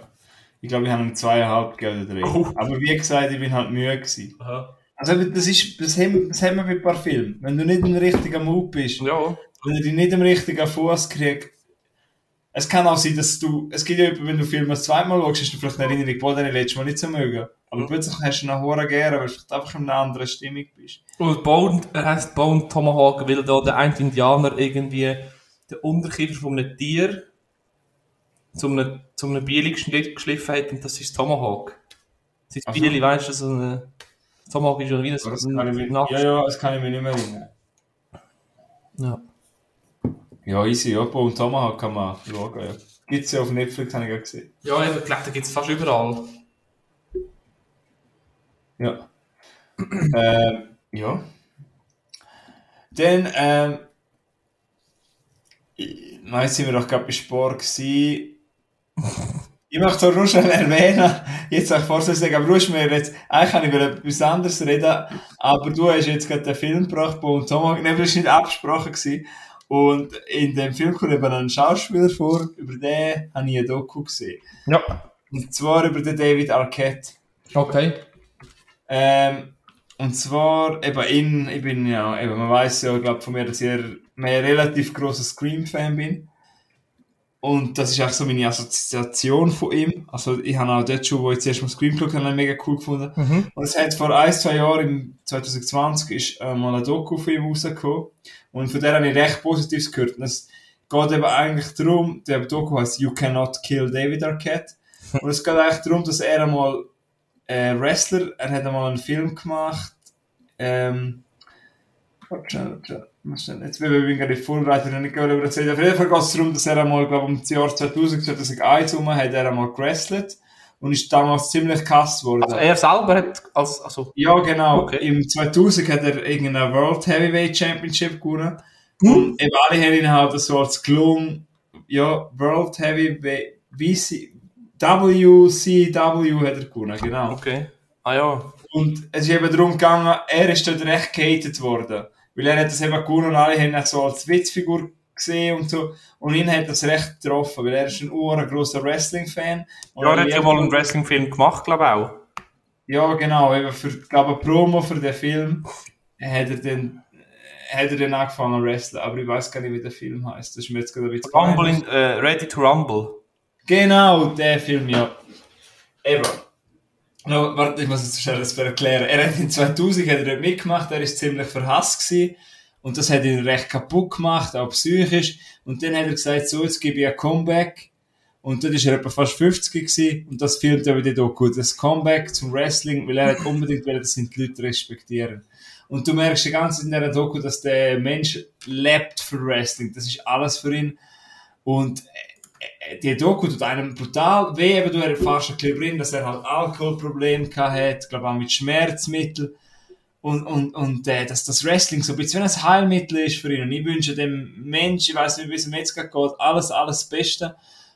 Ich glaube, ich habe ihm zweieinhalb gegeben oder. Oh. Aber wie gesagt, ich bin halt müde gewesen. Aha. Also, das ist, das haben, das haben wir bei ein paar Filmen. Wenn du nicht im richtigen Mut bist, Ja, wenn du dich nicht im richtigen Fuß kriegst, es kann auch sein, dass du, es gibt ja jemanden, wenn du Filme das zweite Mal schaust, hast du vielleicht eine Erinnerung, boah, den letztes Mal nicht so mögen. Aber Mhm. plötzlich hast du ihn nachher gerne, weil du einfach in einer anderen Stimmung bist. Und Bone, er heisst Bone Tomahawk, weil da der eine Indianer irgendwie den Unterkiefer von einem Tier zu einem, zu einem Bieli geschli- geschliffen hat und das ist Tomahawk. Das ist Ach so. Bieli, weißt du, so ein Tomahawk ist ja wie ein, Das kann ich mich, Nach- ja, ja, das kann ich mich nicht mehr erinnern. ja. Ja, easy, ja, und Tomahawk kann man schauen, ja. Gibt's ja auf Netflix, habe ich ja gesehen. Ja, eben, glaube, da gibt es fast überall. Ja. ähm, ja. Dann, ähm, Nein, sind wir doch gerade bei Sport gewesen. Ich möchte nur schnell erwähnen, jetzt auch vorsichtig sagen, aber du hast mir jetzt, eigentlich kann ich über etwas anderes reden, aber du hast jetzt gerade den Film gebracht, wo Thomas, ne, das war nicht abgesprochen gewesen. Und in dem Film kommt eben ein Schauspieler vor, über den habe ich ein Doku gesehen. Ja. Und zwar über den David Arquette. Okay. Ähm, und zwar, eben in, ich bin ja, eben, man weiß ja, glaube von mir, dass ich ein relativ grosser Scream-Fan bin. Und das ist auch so meine Assoziation von ihm. Also, ich habe auch dort schon, wo ich zuerst mal Scream geschaut habe, mega cool gefunden. Mhm. Und es hat vor ein, zwei Jahren, im 2020, ist äh, mal ein Doku von ihm rausgekommen. Und von der habe ich recht Positives gehört. Und es geht eben eigentlich darum, der Doku heißt You Cannot Kill David Arquette. Und es geht eigentlich darum, dass er einmal äh, Wrestler, er hat einmal einen Film gemacht, ähm, warte schnell, warte jetzt bin ich gerade vorbereitet und nicht über erzählen. Auf jeden Fall geht es darum, dass er einmal, glaube um das Jahr 2000, 2001 herum, hat er einmal gewrestelt und ist damals ziemlich gehasst worden. Also er selber hat, als, also, Ja, genau. Okay. Im 2000 hat er irgendeine World Heavyweight Championship gewonnen. Hm? Und eben alle haben ihn halt so als gelungen, ja, World Heavyweight, WC, WCW hat er gewonnen, genau. okay. Ah ja. Und es ist eben darum gegangen, er ist dort recht gehatet worden. Weil er hat das eben gewonnen und alle haben ihn so als Witzfigur gesehen und so. Und ihn hat das recht getroffen, weil er ist ein urgrosser Wrestling-Fan. Und Ja, er hat ja mal einen Wrestling-Film gemacht, glaube ich auch. Ja, genau, eben für, glaube ich, Promo für den Film hat er dann, hat er dann angefangen zu wrestlen, aber ich weiß gar nicht, wie der Film heißt. Das ist mir jetzt gerade ein bisschen Rumble in, äh, Ready to Rumble. Genau, der Film, ja. Eben. No, warte, ich muss jetzt schnell das erklären. Er hat in 2000 hat er dort mitgemacht, er ist ziemlich verhasst gewesen. Und das hat ihn recht kaputt gemacht, auch psychisch. Und dann hat er gesagt, so, jetzt gebe ich ein Comeback. Und dort ist er etwa fast 50 gewesen. Und das filmt er wieder gut. Das Comeback zum Wrestling, weil er unbedingt will, dass ihn die Leute respektieren. Und du merkst die ganze Zeit in dieser Doku, dass der Mensch lebt für Wrestling. Das ist alles für ihn. Und die Doku tut einem brutal weh, eben du erfährst ein bisschen drin, dass er halt Alkoholprobleme gehabt hat, glaube auch mit Schmerzmitteln. Und, und, und äh, dass das Wrestling so ein bisschen ein Heilmittel ist für ihn. Und ich wünsche dem Mensch, ich weiß nicht, wie es ihm jetzt geht, alles, alles Beste.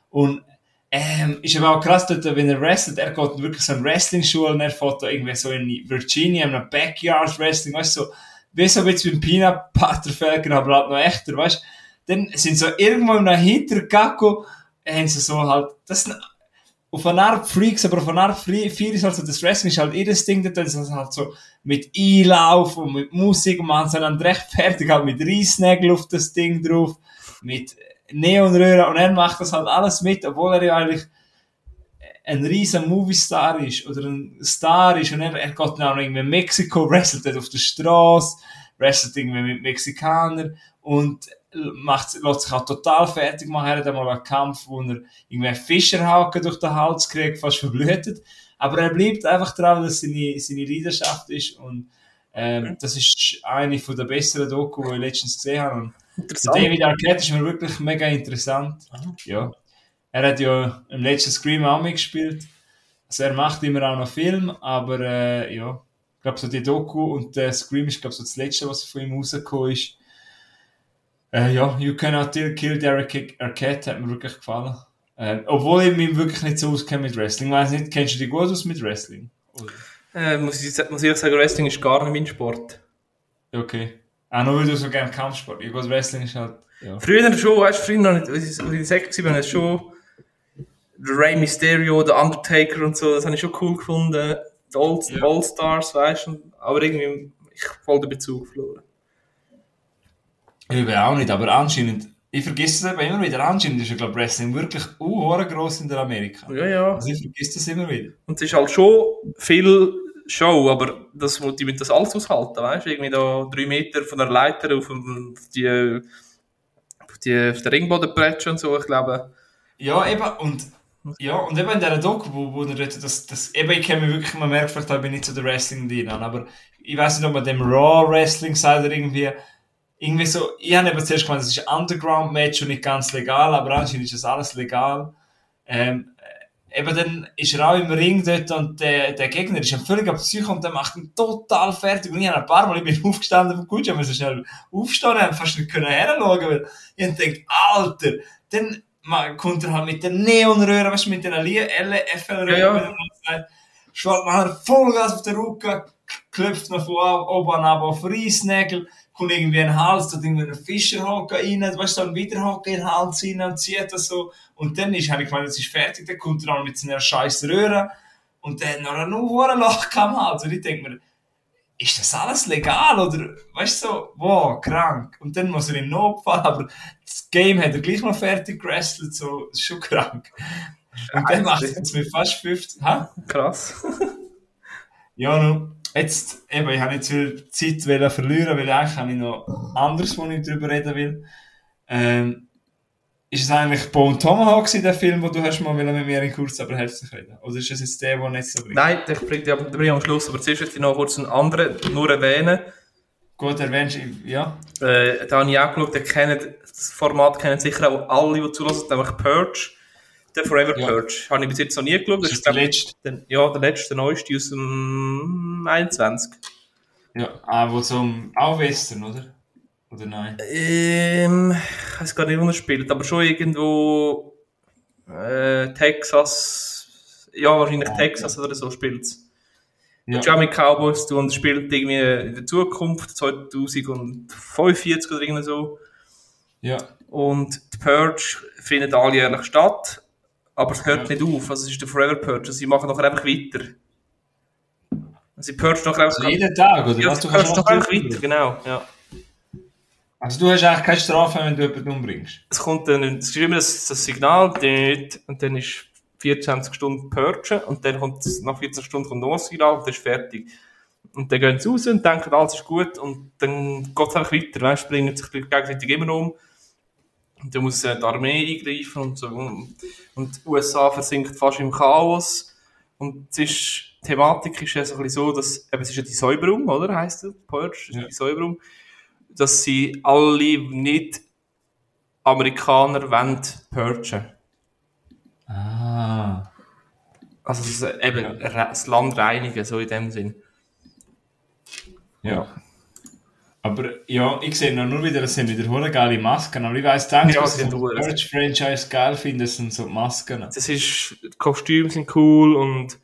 Und ähm, ist aber auch krass, dort, wenn er wrestelt, er geht wirklich so in Wrestling-Schule und er fährt da irgendwie so in Virginia, in einem Backyard-Wrestling, weißt du, so, wie so ein bisschen wie ein Peanut Butter Falcon, aber halt noch echter, weißt du. Dann sind so irgendwo in einem Hintergacko, haben sie so halt, das sind auf eine Art Freaks, aber auf eine Art Free, viel ist halt so, das Wrestling ist halt ihr Ding, dort ist halt so mit Einlauf und mit Musik und man hat dann recht fertig halt mit Reissnägel auf das Ding drauf, mit Neonröhren und er macht das halt alles mit, obwohl er ja eigentlich ein riesen Movie-Star ist oder ein Star ist und er, er geht dann auch irgendwie in Mexiko, wrestelt auf der Straße, wrestelt irgendwie mit Mexikanern und macht, lässt sich auch total fertig machen. Er hat einmal einen Kampf, wo er irgendwie Fischerhaken durch den Hals kriegt, fast verblutet. Aber er bleibt einfach dran, dass seine, seine Leidenschaft ist und ähm, das ist eine von der besseren Doku, die ich letztens gesehen habe. David Arquette ist mir wirklich mega interessant. Ja. Er hat ja im letzten Scream auch mitgespielt. Also er macht immer auch noch Film, aber äh, ja, ich glaube so die Doku und der Scream ist glaube so das letzte, was von ihm rausgekommen ist. Äh, ja, You Cannot Kill Derek Arquette hat mir wirklich gefallen. Äh, obwohl ich mich wirklich nicht so auskenne mit Wrestling. Ich weiss nicht, kennst du dich gut aus mit Wrestling? Äh, muss, ich, muss ich sagen, Wrestling ist gar nicht mein Sport. Okay. Auch nur weil du so gerne Kampfsport. Ich weiß, Wrestling ist halt. Ja. Früher schon, weißt du, früher noch nicht, als ich sechs war, schon Rey Mysterio, der Undertaker und so, das habe ich schon cool gefunden. Die Old, Ja. All Stars, weißt du, aber irgendwie, ich habe voll den Bezug verloren. Ich auch nicht, aber anscheinend, ich vergesse es eben immer wieder, anscheinend ist ja, glaube Wrestling wirklich uh, groß in der Amerika. Ja, ja. Also ich vergesse das immer wieder. Und es ist halt schon viel Show, aber das, die mit das alles aushalten, weißt du, irgendwie da drei Meter von der Leiter auf, dem- auf die, auf die, auf den Ringboden und so, ich glaube, Ja, eben, und, ja, und eben in dieser Doku, wo, wo er dort das, das, eben, ich kenne mich wirklich, man merkt vielleicht, ich bin nicht so der Wrestling drin, aber ich weiß nicht, ob man dem Raw Wrestling sagt oder irgendwie, irgendwie so, ich habe eben zuerst gemeint, das ist ein Underground-Match und nicht ganz legal, aber anscheinend ist das alles legal. Ähm, eben dann ist er auch im Ring dort und der, der Gegner ist ja völlig ab Psycho und der macht ihn total fertig. Und ich habe ein paar Mal, ich bin aufgestanden vom Kutsch, aber so schnell aufstehen, ich fast nicht können herschauen, weil ich hab gedacht, Alter, dann man, kommt er halt mit den Neonröhren, weißt du, mit den FL-Röhren, Ja, ja. wie man Vollgas auf den Rücken, klopft noch von oben ab auf Reissnägel, kommt irgendwie in den Hals, tut irgendwie einen Fischerhaken rein, weißt du, so Widerhaken in den Hals rein und zieht das so. Und dann ist, habe ich gemeint, jetzt ist fertig, dann kommt er auch mit seiner scheiß Röhre und dann noch ein hoher Loch am Hals. Und ich denke mir, ist das alles legal oder, weißt du, so, wow, krank. Und dann muss er in Notfall, aber das Game hat er gleich noch fertig gewrestelt, so, das ist schon krank. Und dann macht er es mit fast 50, ha? Krass. Ja, nun, jetzt, eben, ich habe nicht viel Zeit wollen verlieren, weil eigentlich habe ich noch anderes, wo ich darüber reden will. Ähm, ist es eigentlich Bone Tomahawk gewesen, der Film, wo du hast mal mit mir in kurz aber herzlich reden? Oder ist es jetzt der, der nicht so bringt? Nein, ich bringe dich bring am Schluss, aber zuerst möchte ich noch kurz einen anderen nur erwähnen. Gut, erwähnst du, ja. Äh, da habe ich auch geschaut, der kennt, das Format kennen sicher auch alle, die zulassen, nämlich Purge. Der Forever Ja. Purge. Habe ich bis jetzt noch nie geschaut. Das ist der letzte. der, ja, der letzte, der neueste aus dem 21. Ja, ah, wo zum, auch Western, oder? Oder nein? Ähm, ich weiß gar nicht, wo er spielt, aber schon irgendwo äh, Texas, ja, wahrscheinlich Ah, Texas oder so spielt es. Ja. Ja. mit Cowboys zu und spielt irgendwie in der Zukunft, 2045 oder irgendwie so. Ja. Und die Purge findet alljährlich statt, aber es hört nicht auf. Also es ist der Forever Purge. Also sie machen nachher einfach weiter. Also sie purge nachher einfach, Also jeden Tag, oder ja, was? Du kannst nachher einfach weiter, genau. Ja. Also du hast eigentlich keine Strafe, wenn du jemanden umbringst. Es kommt dann, es ist immer das, das Signal und dann ist 24 Stunden Purgen und dann kommt es- nach 14 Stunden kommt noch ein Signal und dann ist fertig. Und dann gehen sie raus und denken, alles ist gut und dann geht es einfach weiter, weißt, bringen sich die Leute gegenseitig immer um. Und dann muss die Armee eingreifen und so. Und die USA versinkt fast im Chaos. Und es ist, die Thematik ist ja so ein bisschen so, dass, eben, es ist ja die Säuberung, oder? Heißt das? Purge, Ja. die Säuberung. Dass sie alle nicht Amerikaner wollen purgen. Ah. Also es ist, eben das Land reinigen, so in dem Sinn. Ja. Aber ja, ich sehe noch nur wieder, das sind wieder hure geile Masken. Aber ich weiss, danke, Ja, was sie ich hure. Purge-Franchise geil finde, das sind so die Masken. Das ist, die Kostüme sind cool und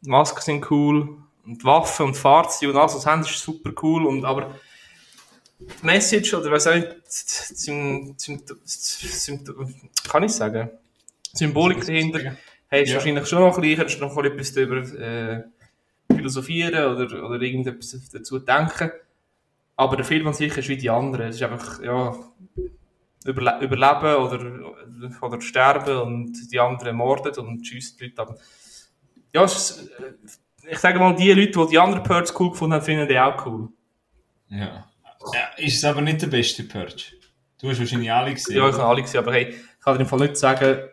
die Masken sind cool und die Waffen und Fahrzeuge und alles, was haben, ist super cool. Und, aber die Message, oder was auch Sym, Sym, Sym, kann ich sagen, die Symbolik dahinter, hey, ist Ja. wahrscheinlich schon noch gleich, du noch etwas darüber äh, philosophieren oder, oder irgendetwas dazu denken. Aber der Film an sich ist wie die anderen. Es ist einfach, ja, überle überleben oder, oder sterben und die anderen morden und schiessen die Leute ab. Ja, ist, äh, ich sage mal, die Leute, die die anderen Purge cool gefunden haben, finden die auch cool. Ja. ja. Ist es aber nicht der beste Purge. Du hast wahrscheinlich alle gesehen. Ja, ich habe alle gesehen, aber hey, ich kann dir im Fall nicht sagen,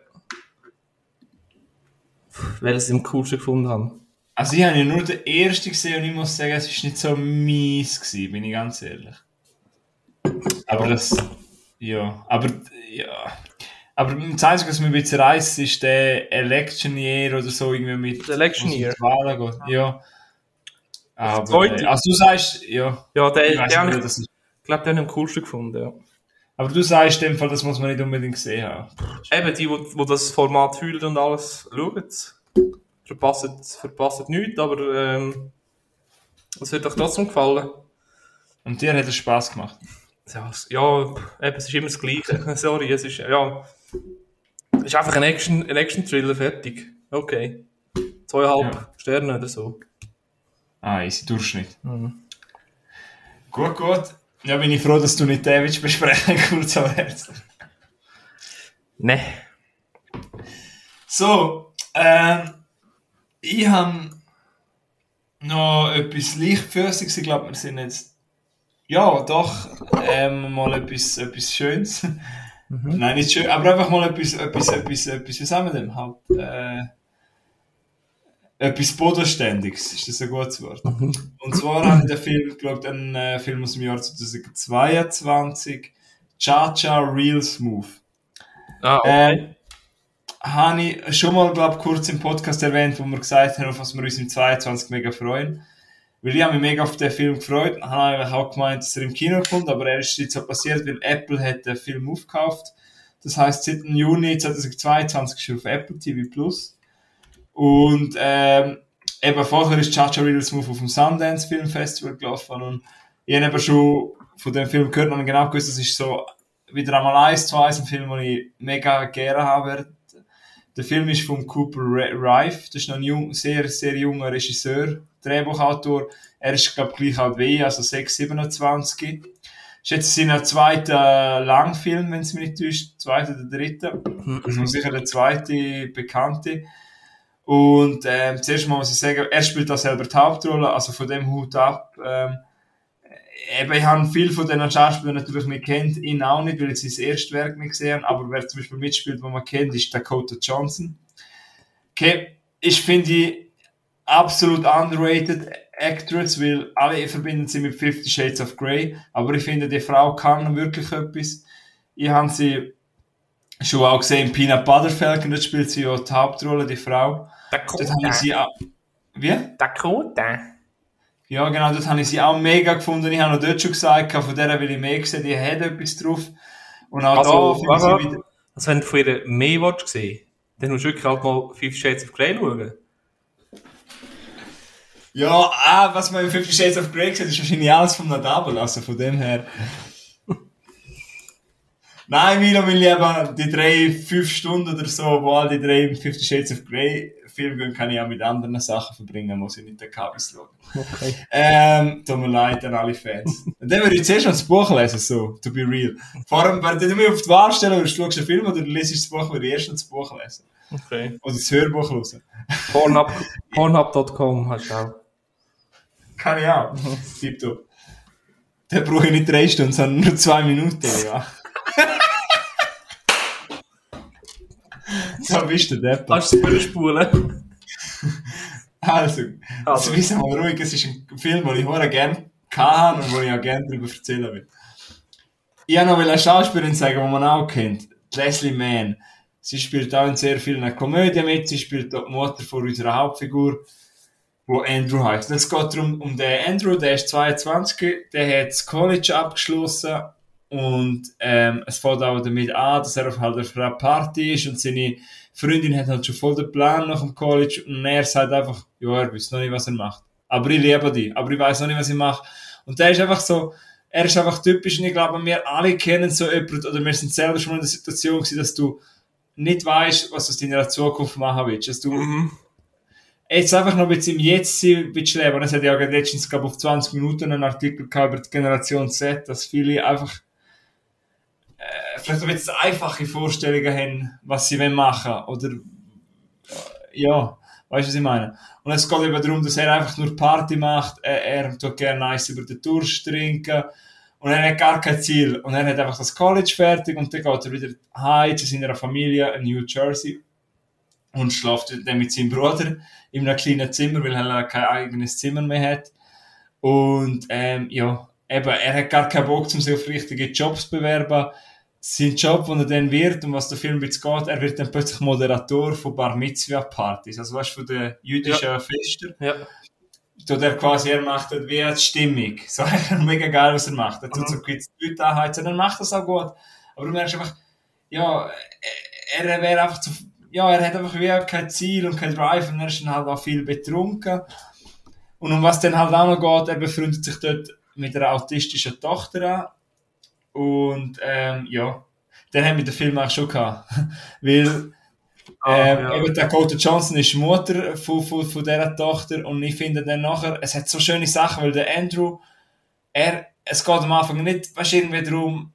welches ich am coolsten gefunden habe. Also ich habe ja nur den ersten gesehen und ich muss sagen, es war nicht so mies gewesen, bin ich ganz ehrlich. Aber das, ja, aber, ja. Aber das Einzige, was mir ein bisschen reißt, ist der Election Year oder so irgendwie mit... Election Year. die Wahlen geht. Ja. Aber, zweite- äh, also du sagst, ja, Ja, der, ich der, nicht, ich, das ist, ich glaube, den habe ich am coolsten gefunden, ja. aber du sagst in dem Fall, das muss man nicht unbedingt gesehen haben. Eben, die, die, die das Format fühlen und alles, schauen es. Verpassen, verpassen nichts, aber ähm, es wird euch trotzdem gefallen. Und dir hat es Spass gemacht. Ja, es- ja eben, es ist immer das Gleiche. Sorry, es ist, ja, es ist einfach ein Action, ein Action-Thriller, fertig. Okay. Zweieinhalb Ja. Sterne oder so. Ah, easy, Durchschnitt. Mhm. Gut, gut. Ja, bin ich froh, dass du nicht den willst besprechen kurz am Herzen. Ne. So, ähm, ich habe noch etwas Leichtfüßiges. Ich glaube, wir sind jetzt, ja, doch, ähm, mal etwas, etwas Schönes. Nein, nicht schön, aber einfach mal etwas, etwas, etwas, etwas, wie sagen wir denn? Halt, äh, etwas Bodenständiges, ist das ein gutes Wort? Und zwar habe ich den Film geschaut, einen äh, Film aus dem Jahr 2022, Cha-Cha Real Smooth. Ah, okay. Ähm, habe ich schon mal, glaube kurz im Podcast erwähnt, wo wir gesagt haben, auf was wir uns im 22 mega freuen. Weil ich habe mich mega auf den Film gefreut. Ich habe eigentlich auch gemeint, dass er im Kino kommt, aber er ist jetzt so passiert, weil Apple hat den Film aufgekauft. Das heißt, seit dem Juni 2022 ist er auf Apple TV Plus. Und ähm, eben vorher ist Chacha Reels Move auf dem Sundance Film Festival gelaufen und ich habe eben schon von dem Film gehört und genau gewusst, das ist so wieder einmal eins zu eins ein Film, den ich mega gerne habe. Der Film ist von Cooper Rife, das ist noch ein jung, sehr, sehr junger Regisseur, Drehbuchautor. Er ist, glaube ich, gleich alt wie also 6, 27. Ist jetzt sein zweiter Langfilm, wenn es mich nicht täuscht, zweiter oder dritter. Also sicher der zweite bekannte. Und ähm, zuerst mal muss ich sagen, er spielt da selber die Hauptrolle, also von dem Hut ab. Ähm, eben, ich habe viel von den Schauspielern natürlich nicht kennt, ihn auch nicht, weil ich sein erstes Werk nicht gesehen habe, aber wer zum Beispiel mitspielt, wo man kennt, ist Dakota Johnson. Okay, ich finde die absolut underrated Actress, weil alle verbinden sie mit Fifty Shades of Grey, aber ich finde, die Frau kann wirklich etwas. Ich habe sie schon auch gesehen in Peanut Butter Falcon, dort spielt sie ja die Hauptrolle, die Frau. Dakota. Dort habe ich sie auch... Wie? Dakota. Ja, genau, dort habe ich sie auch mega gefunden. Ich habe noch dort schon gesagt, von der will ich mehr sehen, die hat etwas drauf. Und auch Also, da finde ich sie wieder... also wenn du von ihr mehr willst sehen, dann musst du wirklich halt mal Fifty Shades of Grey schauen. Ja, ah, was man in Fifty Shades of Grey sieht, ist wahrscheinlich alles vom Nadabel, also von dem her. Nein, Milo, mein Lieber, die drei, fünf Stunden oder so, wo all die drei im Fifty Shades of Grey Film gehen, kann ich auch mit anderen Sachen verbringen, muss ich nicht den Kabis schauen. Okay. Ähm, tut mir leid an alle Fans. Und dann würde ich zuerst noch das Buch lesen, so, to be real. Vor allem, wenn du mich auf die Wahl stellen würdest, schaust du einen Film oder du liest das Buch, würde ich erst noch das Buch lesen. Okay. Oder das Hörbuch hören. Pornhub, Pornhub.com hast du auch. Kann ich auch. Tipptopp. Dann brauche ich nicht drei Stunden, sondern nur zwei Minuten, ja. so bist du Depp. Kannst du es spulen? Also, Also. also. wissen mal ruhig, es ist ein Film, den ich sehr gerne kann und wo ich auch gerne darüber erzählen will. Ich wollte noch eine Schauspielerin sagen, die man auch kennt. Leslie Mann. Sie spielt auch in sehr vielen Komödien mit. Sie spielt auch die Mutter von unserer Hauptfigur, wo Andrew heißt. Es geht darum, um den Andrew, der ist 22, der hat das College abgeschlossen und ähm, es fängt auch damit an, dass er auf halt auf einer Party ist und seine Freundin hat halt schon voll den Plan nach dem College und er sagt einfach, ja, er weiß noch nicht, was er macht. Aber ich liebe dich, aber ich weiß noch nicht, was ich mache. Und der ist einfach so, er ist einfach typisch und ich glaube, wir alle kennen so jemanden oder wir sind selber schon mal in der Situation gewesen, dass du nicht weißt, was du aus deiner Zukunft machen willst. Dass du Mhm. jetzt einfach noch ein bisschen im Jetzt sein willst leben. Und es hat ja auch letztens, glaube ich, auf 20 Minuten einen Artikel gehabt über die Generation Z, dass viele einfach vielleicht ein bisschen einfache Vorstellungen haben, was sie wollen machen Oder äh, ja, weißt du, was ich meine? Und es geht eben darum, dass er einfach nur Party macht, er, er tut gerne nice über den Durst trinken und er hat gar kein Ziel. Und er hat einfach das College fertig und dann geht er wieder heim zu seiner Familie in New Jersey und schläft dann mit seinem Bruder in einem kleinen Zimmer, weil er kein eigenes Zimmer mehr hat. Und ähm, ja, eben, er hat gar keinen Bock, um sich auf richtige Jobs zu bewerben. Sein Job, den er dann wird und was der Film jetzt geht, er wird dann plötzlich Moderator von Bar Mitzvah Partys, also weißt du, von den jüdischen Festen. Ja. Tut er quasi, er macht das wie die Stimmung. So, mega geil, was er macht. Er tut so gewisse Leute anheizen, er macht das auch gut. Aber du merkst einfach, ja, er, er wäre einfach zu, ja, er hat einfach wie kein Ziel und kein Drive und er ist dann halt auch viel betrunken. Und um was dann halt auch noch geht, er befreundet sich dort mit einer autistischen Tochter an. Und, ähm, ja, den haben wir den Film auch schon gehabt. Weil, Ah, ähm, ja. eben Dakota Johnson ist Mutter von, von, von dieser Tochter und ich finde dann nachher, es hat so schöne Sachen, weil der Andrew, er, es geht am Anfang nicht, weißt irgendwie darum,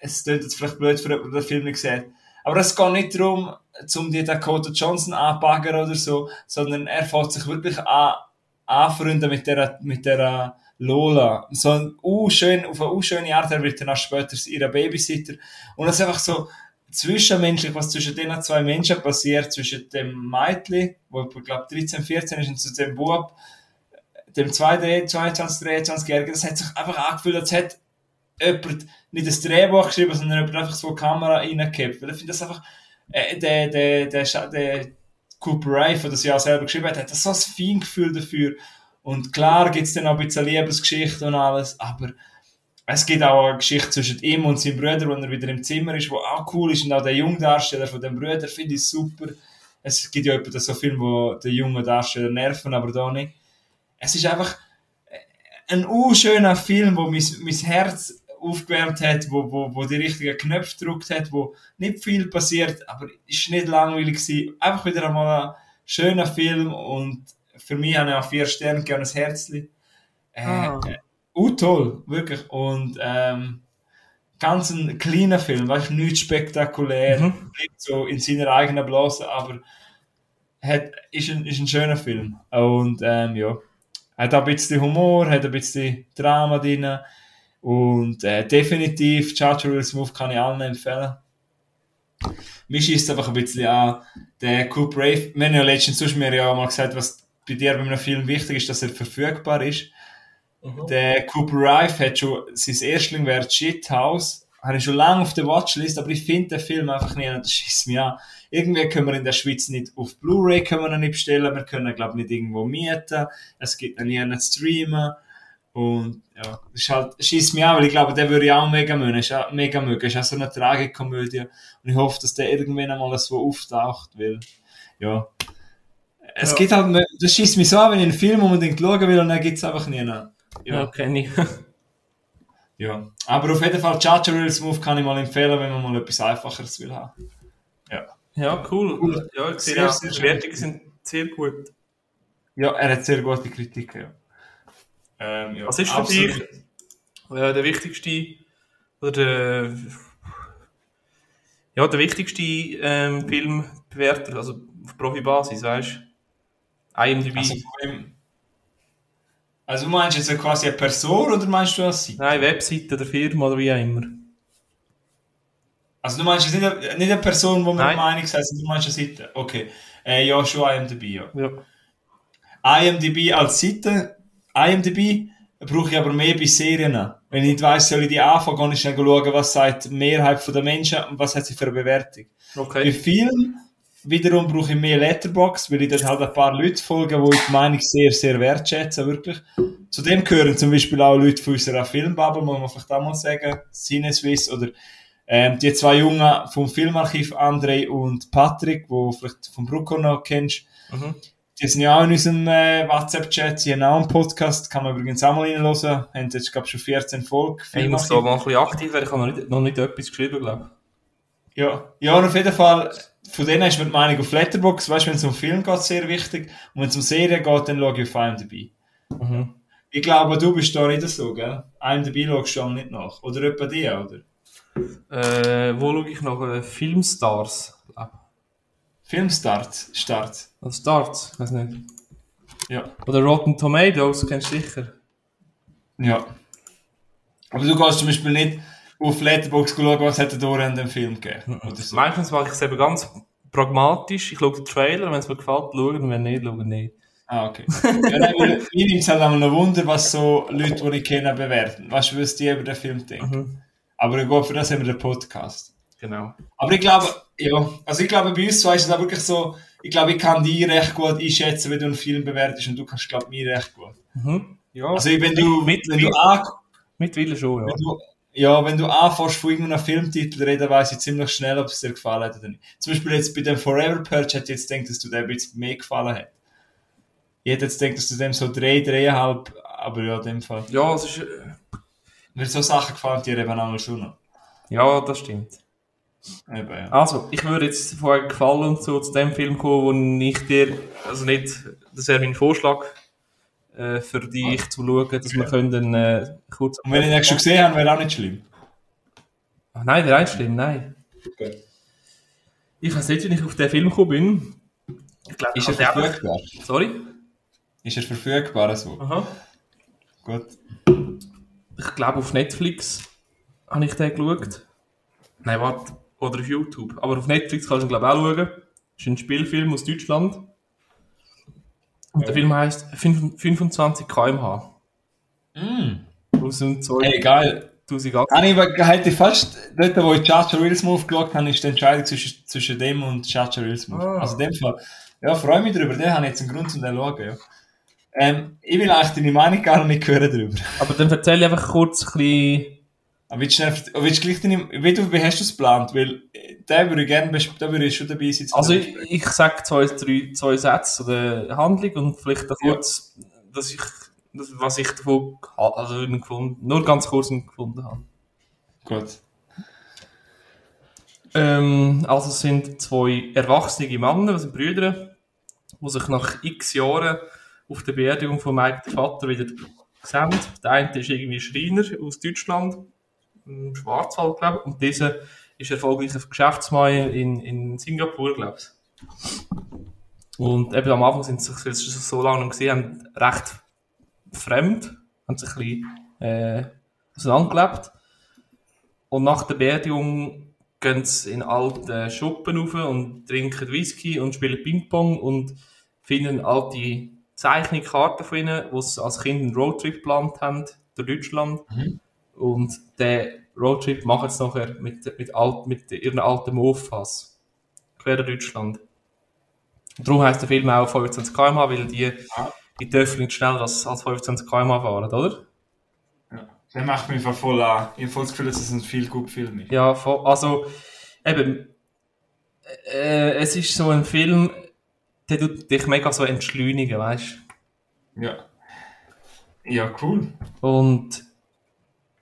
es klingt jetzt vielleicht blöd für jemanden, der den Film nicht sieht, aber es geht nicht darum, um die Dakota Johnson anzubaggern oder so, sondern er fängt sich wirklich an, anfreunden mit der, mit der Lola. So ein, uh, schön, auf eine uh, schöne Art, er wird dann auch später ihre Babysitter. Und es ist einfach so, zwischenmenschlich, was zwischen den zwei Menschen passiert, zwischen dem Mädchen, wo ich glaube 13, 14 ist, und zu dem Bub, dem 22, 23-Jährigen, das hat sich einfach angefühlt, als hätte jemand nicht das Drehbuch geschrieben, sondern jemand einfach so eine Kamera reingekippt. Weil ich finde das einfach äh, der, der, der, der Cooper Rife, der das ja selber geschrieben hat, hat so ein Feingefühl dafür. Und klar gibt es dann auch ein bisschen Liebesgeschichte und alles, aber es gibt auch eine Geschichte zwischen ihm und seinem Bruder, wenn er wieder im Zimmer ist, wo auch cool ist. Und auch der Jungdarsteller von dem Bruder finde ich super. Es gibt ja etwa so Filme, wo der junge Darsteller nerven, aber da nicht. Es ist einfach ein unschöner Film, wo mein, mein Herz aufgewärmt hat, wo, wo, wo die richtigen Knöpfe gedrückt hat, wo nicht viel passiert, aber ist nicht langweilig gewesen. Einfach wieder einmal ein schöner Film und für mich habe ich auch vier Sterne gegeben, ein Herzli. Äh, Ah. uh, toll, wirklich. Und ähm, ganz ein kleiner Film, weißt du, nichts spektakulär, Mhm. so in seiner eigenen Blase, aber hat, ist, ein, ist ein schöner Film. Und ähm, ja, hat auch ein bisschen Humor, hat ein bisschen Drama drin. Und äh, definitiv, Charger Will Smooth kann ich allen empfehlen. Mir schießt einfach ein bisschen an, der Coop Rave, wir haben ja letztens sonst mir ja mal gesagt, was bei dir bei einem Film wichtig ist, dass er verfügbar ist. Der Cooper Rife hat schon, sein Erstling wäre Shithouse, habe ich schon lange auf der Watchlist, aber ich finde den Film einfach nicht, und das schießt mich an. Irgendwie können wir in der Schweiz nicht auf Blu-ray können wir nicht bestellen, wir können, glaube ich, nicht irgendwo mieten, es gibt nie nicht streamen. Und ja, das ist halt, schießt mich an, weil ich glaube, der würde ich auch mega mögen. Ist auch mega mögen. Ist auch so eine Tragikomödie. Und ich hoffe, dass der irgendwann einmal so auftaucht, weil, ja. Es Ja. gibt halt, das schießt mich so an, wenn ich einen Film unbedingt schauen will und dann gibt es einfach nie einen. Ja, Ja. kenne ich. ja. Aber auf jeden Fall, Chacha Real Smooth kann ich mal empfehlen, wenn man mal etwas Einfacheres will haben. ja, cool. Cool. Ja, ich sehe Sehr, auch, die schön. Bewertungen sind sehr gut. Ja, er hat sehr gute Kritiken, ja. Ähm, ja. Was ist für absolut. dich äh, der wichtigste oder der, ja, der wichtigste ähm, Filmbewerter, also auf Profibasis, weißt du? IMDb. Also, also du meinst jetzt quasi eine Person oder meinst du eine Seite? Nein, Webseite der Firma oder wie auch immer. Also du meinst jetzt nicht eine, nicht eine Person, wo wir Nein. Meinung sind, sondern du meinst eine Seite. Okay. Äh, ja, schon IMDb, ja. Ja. IMDb als Seite, IMDb brauche ich aber mehr bei Serien. Wenn ich nicht weiss, soll ich die anfangen, kann ich schnell schauen, was sagt die Mehrheit der Menschen und was hat sie für eine Bewertung. Bei Okay. Wiederum brauche ich mehr Letterbox, weil ich dort halt ein paar Leute folge, die ich die Meinung sehr, sehr wertschätzen, wirklich. Zudem gehören zum Beispiel auch Leute von unserer Filmbubble, muss man vielleicht auch mal sagen, CineSwiss oder ähm, die zwei Jungen vom Filmarchiv, André und Patrick, wo du vielleicht vom Brucko noch kennst, Mhm. die sind ja auch in unserem äh, WhatsApp-Chat, sie haben auch einen Podcast, kann man übrigens auch mal reinhören, haben jetzt, glaube ich, schon 14 Folgen. Ich muss da mal ein bisschen aktiv werden, ich habe noch nicht, noch nicht etwas geschrieben, glaube Ja, ja, und auf jeden Fall, von denen ist mir die Meinung auf Letterboxd, weißt du, wenn es um Film geht, sehr wichtig. Und wenn es um Serien geht, dann schaue ich auf IMDb. Mhm. Ich glaube, du bist da nicht so, gell? IMDb schaust du auch nicht nach. Oder etwa die, oder? Äh, wo schaue ich noch? Äh, Filmstars. Filmstart, Start. Also Starts, weiß nicht. Ja. Oder Rotten Tomatoes, kennst du sicher. Ja. Aber du gehst zum Beispiel nicht auf Letterboxd schauen, was hat er da an dem Film gegeben. Oder so. Meistens mache ich es eben ganz pragmatisch. Ich schaue den Trailer, wenn es mir gefällt, schauen und wenn nicht, schauen nicht. Ah, okay. ja, mir nimmt es halt auch noch Wunder, was so Leute, die ich kenne, bewerten. Weißt du, was die über den Film denken. Mhm. Aber gut, für das haben wir den Podcast. Genau. Aber ich glaube, ja, also ich glaube, bei uns zwei ist es auch wirklich so, ich glaube, ich kann dich recht gut einschätzen, wenn du einen Film bewertest und du kannst, glaube ich, mich recht gut. Mhm. Ja, Also wenn du, Mit- wenn du, mit- an, mittlerweile schon, ja. wenn du, ja, wenn du anfängst von irgendeinem Filmtitel reden, weiss ich ziemlich schnell, ob es dir gefallen hat oder nicht. Zum Beispiel jetzt bei dem Forever Purge hätte ich jetzt gedacht, dass du dem bisschen mehr gefallen hat. Ich hätte jetzt gedacht, dass du dem so drei, dreieinhalb, aber ja, in dem Fall. Ja, es ist, äh, Mir so Sachen gefallen dir eben auch schon noch. ja, das stimmt. Eben, ja. Also, ich würde jetzt vorher gefallen und so zu dem Film kommen, wo ich dir, also nicht, das wäre mein Vorschlag, äh, für dich zu schauen, dass wir können, äh, kurz... Und wenn ich den schon gesehen habe, wäre auch nicht schlimm. Ach, nein, der ist schlimm, nein. Gut. Ich weiß nicht, wie ich auf den Film gekommen bin. Ich glaube, Ist er den verfügbar? einfach- Sorry? Ist er verfügbar so? Aha. Gut. Ich glaube, auf Netflix habe ich den geschaut. Nein, warte. Oder auf YouTube. Aber auf Netflix kannst du ihn, glaube ich, auch schauen. Das ist ein Spielfilm aus Deutschland. Und der Ja. Film heißt 25 km/h. Mm. Aus dem zwei- Hey, geil. 1008. Habe ich aber halt fast, dort wo ich Chacha Real Smooth geschaut habe, ist die Entscheidung zwischen, zwischen dem und Chacha Real Smooth. Ah. Also in dem Fall, ja, freue mich drüber, den habe ich jetzt einen Grund zum den zu schauen, ja. Ähm, ich will eigentlich deine Meinung gar nicht hören drüber. Aber dann erzähl ich einfach kurz ein bisschen. Aber willst du, willst gleich deine, wie, du, wie hast du es geplant? Weil, äh, da würde ich gerne, da würde ich schon dabei sein. Also ich, ich sage zwei, drei, zwei Sätze zu der Handlung und vielleicht auch Ja. kurz, dass ich, was ich davon also gefunden, nur ganz kurz gefunden habe. Gut. Ähm, also es sind zwei erwachsene Männer, sind Brüder, die sich nach x Jahren auf der Beerdigung von der Vater, wieder sehen. Der eine ist irgendwie Schreiner aus Deutschland, im Schwarzwald, glaube ich, und dieser ist erfolgreicher Geschäftsmann in, in Singapur, glaube ich. Und eben am Anfang sind sie sich, so lange nicht gesehen haben, recht fremd, haben sich ein bisschen äh, auseinandergelebt. Und nach der Beerdigung gehen sie in alte Schuppen rauf und trinken Whisky und spielen Ping-Pong und finden alte Zeichnungskarten von ihnen, die sie als Kind einen Roadtrip geplant haben durch Deutschland. Mhm. Und den Roadtrip machen sie nachher mit, mit, alt, mit ihren alten Mofas. Quer durch Deutschland. Darum heisst der Film auch 25 km weil die, Ah. die dürfen nicht schneller als, als 25 km fahren, oder? Ja. Der macht mich voll an. Ich habe voll das Gefühl, dass es ein viel gut Film ist. Ja, voll, also eben, äh, es ist so ein Film, der tut dich mega so entschleunigen, weißt Ja. Ja, cool. Und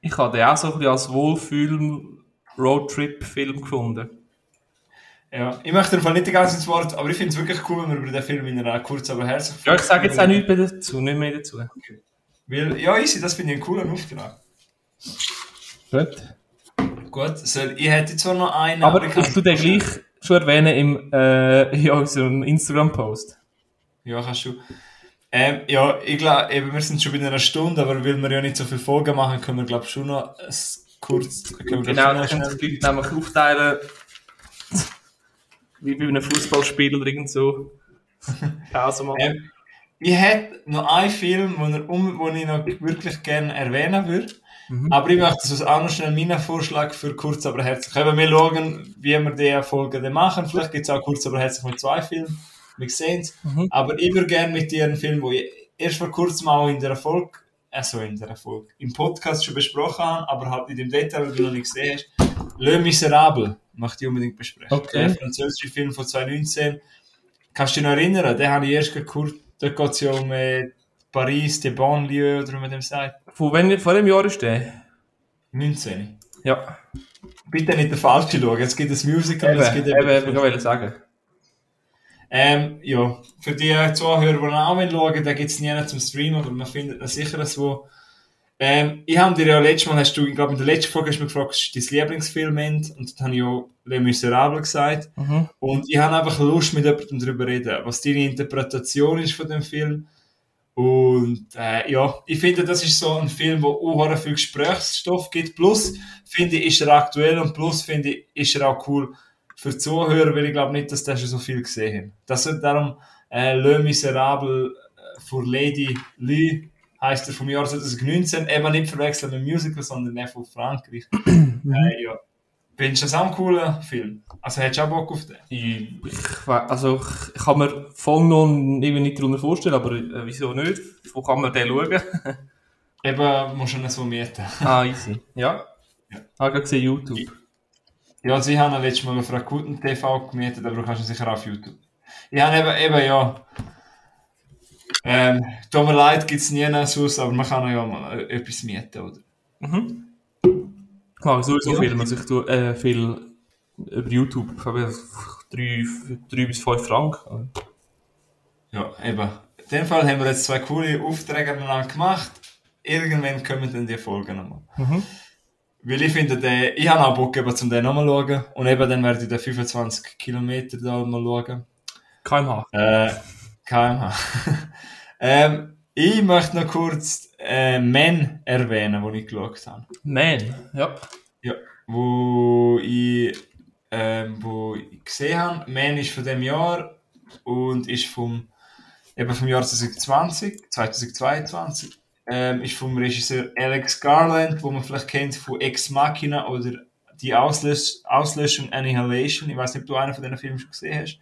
ich habe den auch so ein bisschen als Wohlfühl-Roadtrip-Film gefunden. Ja. Ich möchte einfach nicht Zeit ins Wort, aber ich finde es wirklich cool, wenn wir über den Film in einer kurz aber herzlich Ja, ich sage jetzt auch nichts mehr dazu, nicht mehr dazu. Weil, ja, easy, das finde ich einen coolen Auftrag. Gut. Gut, soll, ich hätte zwar noch einen, Aber ich ich kann- tue den gleich schon erwähnen im, äh, in unserem Instagram-Post. Ja, kannst du. Ähm, ja, ich glaube, eben, wir sind schon bei einer Stunde, aber weil wir ja nicht so viele Folgen machen, können wir, glaube ich, schon noch kurz. Können wir, Genau, dann können die Leute nämlich aufteilen, wie bei einem Fußballspiel oder irgend so. Pause machen. Ähm, ich hätte noch einen Film, wo, wo ich noch wirklich gerne erwähnen würde. Mhm. Aber ich möchte das auch noch schnell meinen Vorschlag für kurz aber herzlich. Eben, wir schauen, wie wir die Folge dann machen. Vielleicht gibt es auch kurz aber herzlich mit zwei Filmen. Wir sehen es. Mhm. Aber ich würde gerne mit dir einen Film, den ich erst vor kurzem auch in der Folge, also in der Folge, im Podcast schon besprochen habe, aber halt nicht im Detail, weil du noch nicht gesehen hast. Le Miserable möchte ich unbedingt besprechen. Okay. Der französische Film von 2019. Kannst du dich noch erinnern? Den habe ich erst kurz, dort geht es ja um äh, Paris, die Banlieue, oder wie man dem sagt. Von, wenn, von dem Jahr ist der? 19. Ja, Bitte nicht den falschen schauen. Es gibt ein Musical, eben, es gibt eben, eben, ich wollte sagen. Ähm, ja, für die Zuhörer, die auch schauen da gibt es nie zum Streamen, aber man findet da sicher wo. Ähm, ich habe dir ja letztes Mal, hast du, ich glaube in der letzten Folge hast du mich gefragt, was ist dein Lieblingsfilm ist? und dann habe ich ja Les Miserables gesagt. Mhm. Und ich habe einfach Lust, mit jemandem darüber reden, was deine Interpretation ist von dem Film. Und äh, ja, ich finde, das ist so ein Film, wo auch viel Gesprächsstoff gibt. Plus, finde ich, ist er aktuell und plus, finde ich, ist er auch cool für die Zuhörer, weil ich glaube nicht, dass der schon so viel gesehen haben. Das sind darum äh, Le Miserable äh, für Lady Lee heißt er vom Jahr 2019. Eben nicht verwechseln mit Musical, sondern der von Frankreich. äh, ja. Findest du das auch ein cooler Film? Also hättest du auch Bock auf den? Ich, also, ich, kann mir voll noch nicht darunter vorstellen, aber äh, wieso nicht? Wo kann man den schauen? Eben, musst du ihn so mieten. ah, easy. Ja? Ja. Ah, gerade gesehen, YouTube. Ja, sie haben ihn letztes Mal auf Rakuten TV gemietet, aber du kannst ihn sicher auf YouTube. Ich habe eben, eben ja. Ähm, tut mir leid, gibt es nie sonst, aber man kann ja mal äh, etwas mieten, oder? Mhm. Mag sowieso Ja. Filme, also ich tue äh, viel über YouTube. Ich habe drei, drei bis fünf Franken. Ja, eben. In dem Fall haben wir jetzt zwei coole Aufträge miteinander gemacht. Irgendwann kommen dann die Folgen nochmal. Mhm. Weil ich finde, der, ich habe auch Bock, eben, zum den nochmal zu schauen. Und eben dann werde ich den 25 Kilometer da mal schauen. KMH. Äh, kmh. ähm, ich möchte noch kurz äh, Men erwähnen, die ich geschaut habe. Man, ja. Ja, wo ich, ähm, wo ich gesehen habe. Men ist von dem Jahr und ist vom, eben vom Jahr 2020, 2022. ähm, ist vom Regisseur Alex Garland, wo man vielleicht kennt von Ex Machina oder die Auslös Auslöschung Annihilation. Ich weiß nicht, ob du einen von diesen Filmen schon gesehen hast.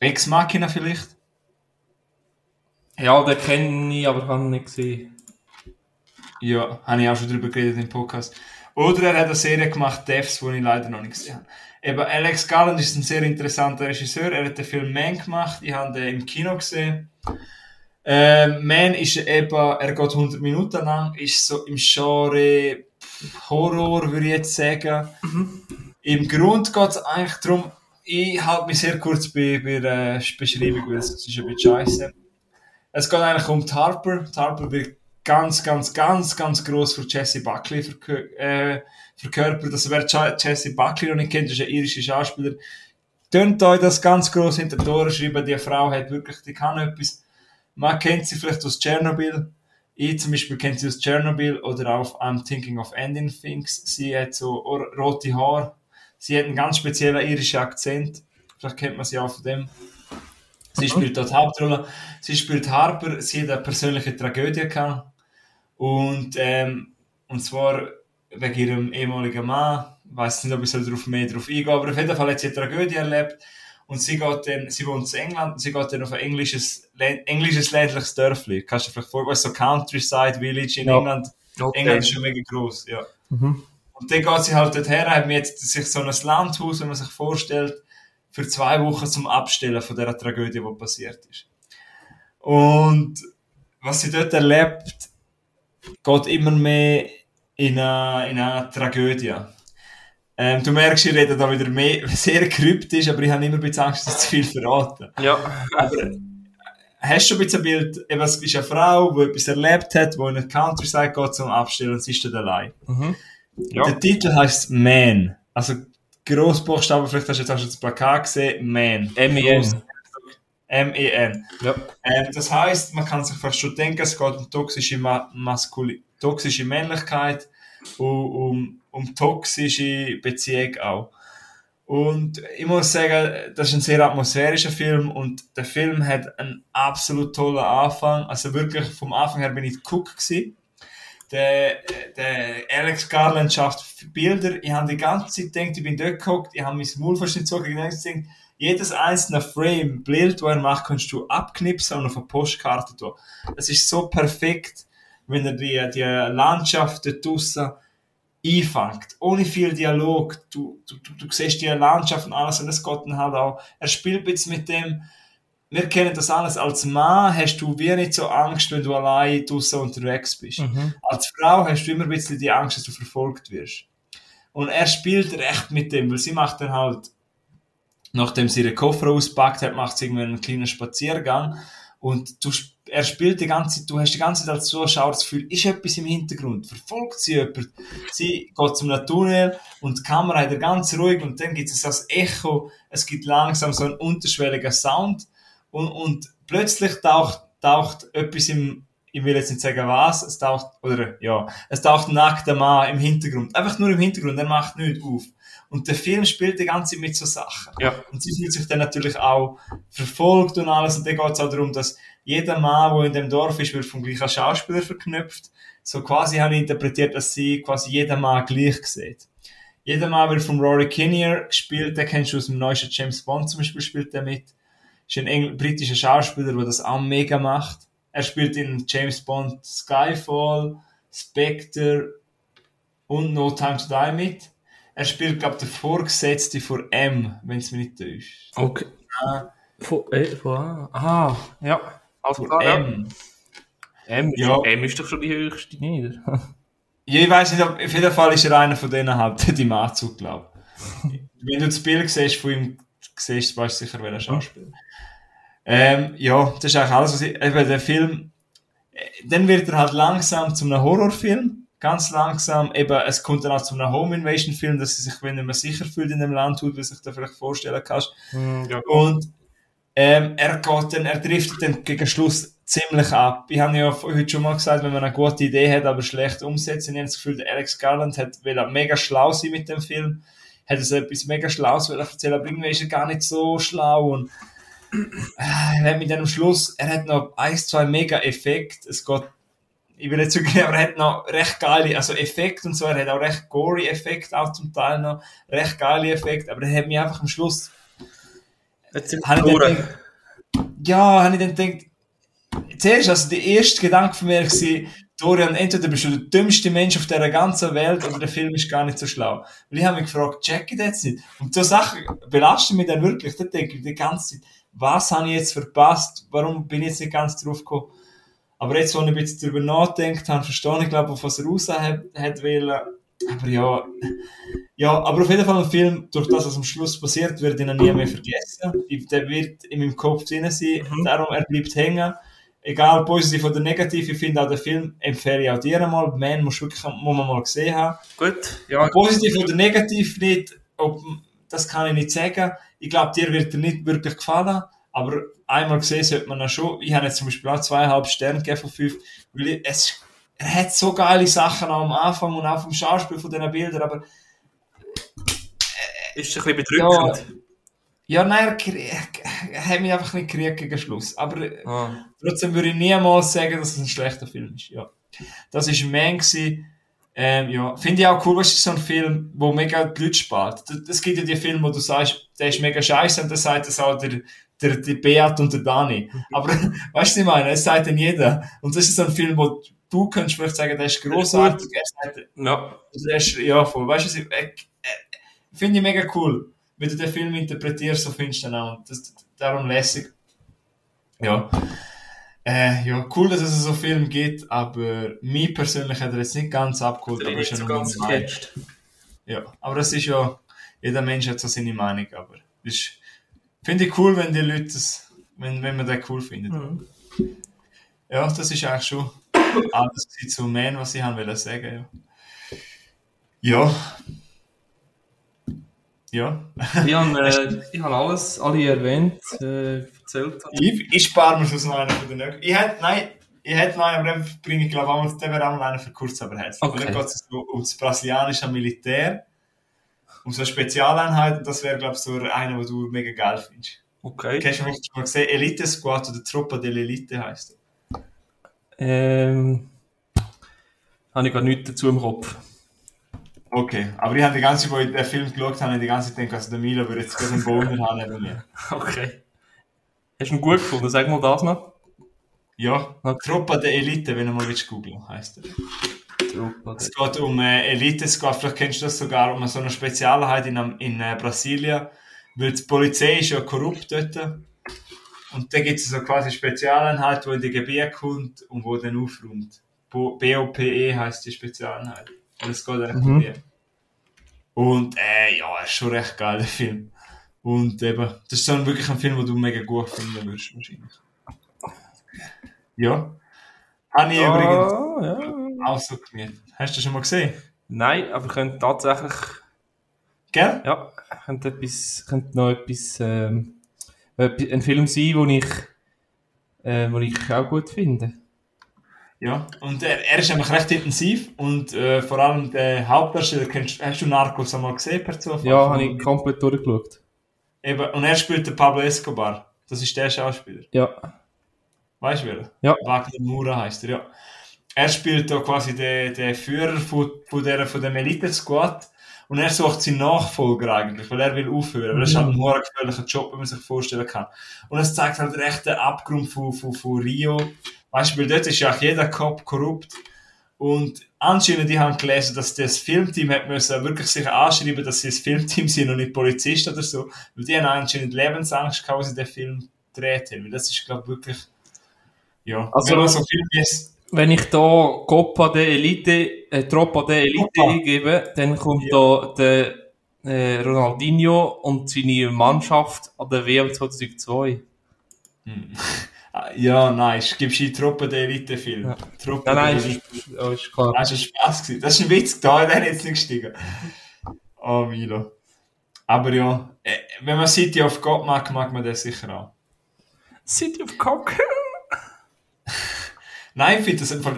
Ex Machina vielleicht? Ja, den kenne ich, aber habe ihn nicht gesehen. Ja, habe ich auch schon drüber geredet im Podcast. Oder er hat eine Serie gemacht, Devs, die ich leider noch nicht gesehen habe. Eben, Alex Garland ist ein sehr interessanter Regisseur. Er hat den Film Man gemacht. Ich habe den im Kino gesehen. Äh, Man ist eben, er geht 100 Minuten lang, ist so im Genre Horror, würde ich jetzt sagen. Mhm. Im Grund geht es eigentlich darum, ich halte mich sehr kurz bei, bei der Beschreibung, weil es ist ein bisschen scheiße. Es geht eigentlich um die Harper. Die Harper wird ganz, ganz, ganz, ganz groß für Jesse Buckley äh, verkörpert. Also wer Jesse Buckley noch nicht kennt, ist ein irischer Schauspieler. Tönt euch das ganz groß hinter die Ohren schreiben. Die Frau hat wirklich, die kann etwas. Man kennt sie vielleicht aus Tschernobyl. Ich zum Beispiel kenne sie aus Tschernobyl oder auch I'm Thinking of Ending Things. Sie hat so rote Haare. Sie hat einen ganz speziellen irischen Akzent. Vielleicht kennt man sie auch von dem. Sie spielt dort Hauptrolle. Sie spielt Harper. Sie hat eine persönliche Tragödie gehabt. Und, ähm, und zwar wegen ihrem ehemaligen Mann. Ich weiß nicht, ob ich darauf mehr darauf eingehen aber auf jeden Fall hat sie eine Tragödie erlebt. Und sie geht dann, sie wohnt in England, und sie geht dann auf ein englisches, englisches ländliches Dörfli. Kannst du dir vielleicht vorstellen, so Countryside Village in ja. England. Okay. England ist schon mega groß, ja. Mhm. Und dann geht sie halt dorthin, hat mir jetzt sich so ein Landhaus, wenn man sich vorstellt, für zwei Wochen zum Abstellen von dieser Tragödie, die passiert ist. Und was sie dort erlebt, geht immer mehr in eine, in eine Tragödie. Ähm, du merkst, ich rede da wieder mehr, sehr kryptisch, aber ich habe immer ein bisschen Angst, dass zu viel verraten. Ja. Aber hast du schon ein bisschen ein Bild, eben, es ist eine Frau, die etwas erlebt hat, die in eine Countryside geht zum Abstellen und sie ist dort allein. Mhm. Ja. Der Titel heißt Man. Also Grossbuchstaben, vielleicht hast du jetzt auch schon das Plakat gesehen, Man. M-E-N. M-E-N. Ja. Ähm, das heißt, man kann sich fast schon denken, es geht um toxische, Ma toxische Männlichkeit, um, um, um toxische Beziehung auch. Und ich muss sagen, das ist ein sehr atmosphärischer Film und der Film hat einen absolut tollen Anfang. Also wirklich vom Anfang her bin ich gewesen. Der, der Alex Garland schafft Bilder. Ich habe die ganze Zeit gedacht, ich bin dort geguckt, ich habe mein Maul fast nicht so gedacht, jedes einzelne Frame, Bild, das er macht, kannst du abknipsen und auf eine Postkarte tun. Es ist so perfekt, wenn er die, die Landschaft dort draussen einfängt. Ohne viel Dialog. Du, du, du, du siehst die Landschaft und alles und es geht dann halt auch. Er spielt jetzt mit dem, wir kennen das alles. Als Mann hast du wie nicht so Angst, wenn du allein draussen unterwegs bist. Mhm. Als Frau hast du immer ein bisschen die Angst, dass du verfolgt wirst. Und er spielt recht mit dem, weil sie macht dann halt nachdem sie ihren Koffer auspackt hat, macht sie irgendwie einen kleinen Spaziergang und du, er spielt die ganze du hast die ganze Zeit als Zuschauer das Gefühl, ist etwas im Hintergrund, verfolgt sie jemand, sie geht zum Tunnel und die Kamera hat er ganz ruhig und dann gibt es das Echo, es gibt langsam so einen unterschwelligen Sound. Und, und plötzlich taucht, taucht etwas im, ich will jetzt nicht sagen was, es taucht, oder ja, es taucht ein nackter Mann im Hintergrund, einfach nur im Hintergrund, er macht nichts auf. Und der Film spielt die ganze Zeit mit so Sachen. Ja. Und sie fühlt sich dann natürlich auch verfolgt und alles. Und dann geht es auch darum, dass jeder Mann, der in dem Dorf ist, wird vom gleichen Schauspieler verknüpft. So quasi habe ich interpretiert, dass sie quasi jeder Mann gleich sieht. Jeder Mann wird von Rory Kinnear gespielt, den kennst du aus dem neuesten James Bond zum Beispiel, spielt er mit. Ist ein Engl britischer Schauspieler, der das auch mega macht. Er spielt in James Bond Skyfall, Spectre und No Time to Die mit. Er spielt, glaube ich, der Vorgesetzte von M, wenn es mich nicht täuscht. Okay. Ah. Von, äh, von, aha, ja. Also klar, M. Ja. M, ja. M ist doch schon die höchste, nicht? ja, ich weiß nicht, auf jeden Fall ist er einer von denen halt, die Anzug, glaube ich. wenn du das Bild siehst von ihm, siehst, weißt du sicher, wer er Schauspieler ähm, Ja, das ist eigentlich alles, was ich, eben der Film, äh, dann wird er halt langsam zu einem Horrorfilm ganz langsam, eben, es kommt dann auch zu einem Home Invasion Film, dass sie sich, wenn man sicher fühlt in dem Land, tut, wie sich da vielleicht vorstellen kannst. Mm, ja. Und, ähm, er geht dann, er driftet dann gegen Schluss ziemlich ab. Ich habe ja heute schon mal gesagt, wenn man eine gute Idee hat, aber schlecht umsetzt, ich habe das Gefühl, der Alex Garland hat, will mega schlau sein mit dem Film, hat es etwas mega Schlaues erzählen, aber irgendwie ist er gar nicht so schlau und, äh, er hat mit dem Schluss, er hat noch ein, zwei mega Effekte, es geht ich will jetzt zugeben, aber er hat noch recht geile, also Effekte und so, er hat auch recht gory Effekte auch zum Teil noch, recht geile Effekte, aber er hat mich einfach am Schluss, Jetzt sind habe gedacht, ja, habe ich dann gedacht, zuerst, also der erste Gedanke von mir war, Dorian, entweder bist du der dümmste Mensch auf dieser ganzen Welt oder der Film ist gar nicht so schlau. Weil ich habe mich gefragt, check ich das nicht? Und so Sachen belasten mich dann wirklich. Da denke ich die ganze Zeit, was habe ich jetzt verpasst? Warum bin ich jetzt nicht ganz drauf gekommen? Aber jetzt, wo ich ein bisschen darüber nachdenkt habe, verstehe ich, glaube auf was er raus hat, hat wollen. Aber ja, ja, aber auf jeden Fall ein Film, durch das, was am Schluss passiert, werde ich ihn nie mehr vergessen. Ich- Der wird in meinem Kopf drin sein, Mhm. darum er bleibt hängen. Egal positiv oder negativ, ich finde auch den Film, empfehle ich auch dir einmal. Man muss wirklich, muss man mal gesehen haben. Gut, ja, Positiv oder negativ nicht, ob, das kann ich nicht sagen. Ich glaube, dir wird er nicht wirklich gefallen, aber einmal gesehen sollte man ihn schon. Ich habe jetzt zum Beispiel auch zweieinhalb Sterne gegeben von fünf, weil ich, es, er hat so geile Sachen auch am Anfang und auch vom Schauspiel von diesen Bildern, aber ist ein bisschen bedrückend. ja, nein, er, krie- er hat mich einfach nicht gekriegt gegen Schluss. Aber Ah. Trotzdem würde ich niemals sagen, dass es ein schlechter Film ist. Ja. Das war Man. Gewesen. Ähm, ja. Finde ich auch cool, was ist so ein Film, wo mega die Leute spart. Es gibt ja die Filme, wo du sagst, der ist mega scheiße und dann sagt das auch der, der, der Beat und der Dani. Aber weißt du, ich meine? Es sagt dann jeder. Und das ist so ein Film, wo du könntest vielleicht sagen, der ist großartig. Er sagt, Ja, der ist, ja, voll. Weißt du, ich- äh, äh, finde ich mega cool. Wie du den Film interpretierst, so findest du ihn auch. Und Das, darum lässig. Ja. Äh, ja, cool, dass es so Film gibt, aber mich persönlich hat er jetzt nicht ganz abgeholt. Aber, ist ist ja so ganz ja, aber das ist ja, jeder Mensch hat so seine Meinung, aber das ist, finde ich cool, wenn die Leute das, wenn, wenn man den cool findet. Mhm. Ja, das ist eigentlich schon alles zu Man, was ich haben wollte sagen, ja. Ja. Ja. Ich habe äh, ich hab alles, alle erwähnt, äh, erzählt. Ich, ich spare mir schon noch einen von den nächsten. Ich hätte, nein, ich hätte noch einen, aber bringe ich glaube auch, der wäre auch mal einen für kurz, aber. Okay. Okay. Dann geht es so um das brasilianische Militär, um so eine Spezialeinheit, und das wäre glaube ich so einer, den du mega geil findest. Okay. Hast du vielleicht schon mal gesehen? Elite Squad oder Truppa dell'Elite heisst er. Ähm, habe ich gar nichts dazu im Kopf. Okay, aber ich habe die ganze Zeit, wo ich den Film geschaut habe, die ganze Zeit gedacht, also der Milo würde jetzt gerade einen Boner haben neben mir. Okay. Hast du ihn gut gefunden? Sag mal das noch. Ja, Okay. Truppa dell'Elite, wenn du mal willst googeln, heisst er. Es geht um äh, Elite Squad, vielleicht kennst du das sogar, um so eine Spezialeinheit in, in äh, Brasilien, weil die Polizei ist ja korrupt dort. Und da gibt es so quasi Spezialeinheit, die in die Gebiete kommt und wo dann aufräumt. Bo- BOPE heisst die Spezialeinheit. Und es geht um Mhm. die. Und äh, ja, ist schon recht geil, der Film. Und eben, das ist so wirklich ein Film, den du mega gut finden würdest, wahrscheinlich. Ja. Habe ich übrigens Ah, ja. auch so gemietet. Hast du schon mal gesehen? Nein, aber könnte tatsächlich, Gell? ja, könnte, etwas, könnte noch etwas, ähm, ein Film sein, den ich, äh, wo ich auch gut finde. Ja. Und er, er ist nämlich recht intensiv und äh, vor allem der Hauptdarsteller, kennst, hast du Narcos einmal gesehen per Zufall? Ja, habe ich komplett durchgeschaut. Eben, und er spielt den Pablo Escobar. Das ist der Schauspieler. Ja. Weißt du wer? Ja. Wagner Mura heißt er, ja. Er spielt da quasi den, den Führer von, von, der, von dem Elite-Squad und er sucht seinen Nachfolger eigentlich, weil er will aufhören. Weil das ist halt ein hoher gefährlicher Job, wie man sich vorstellen kann. Und es zeigt halt recht den Abgrund von, von, von Rio. Weißt du, weil dort ist ja auch jeder Cop korrupt. Und anscheinend, die haben gelesen, dass das Filmteam hat müssen wirklich sich anschreiben, dass sie ein Filmteam sind und nicht Polizist oder so. Weil die haben anscheinend Lebensangst gehabt, als sie den Film gedreht haben. Weil das ist, glaube ich, wirklich, ja. Also- Wenn man so viel wie es, Wenn ich da Coppa de Elite, äh, Troppa de Elite eingebe, dann kommt da der äh, Ronaldinho und seine Mannschaft an der WM 2002. Ah, ja, nice. Gibst du Truppe der Elite-Film? Ja. Truppe Nein, nein, der ist, ja, ist klar. Das war ein Spaß. Gewesen. Das ist ein Witz da, der hat jetzt nicht gestiegen. Oh, Milo. Aber ja, äh, wenn man City of God mag, mag man das sicher auch. City of Cock. Nein, ich finde das einfach,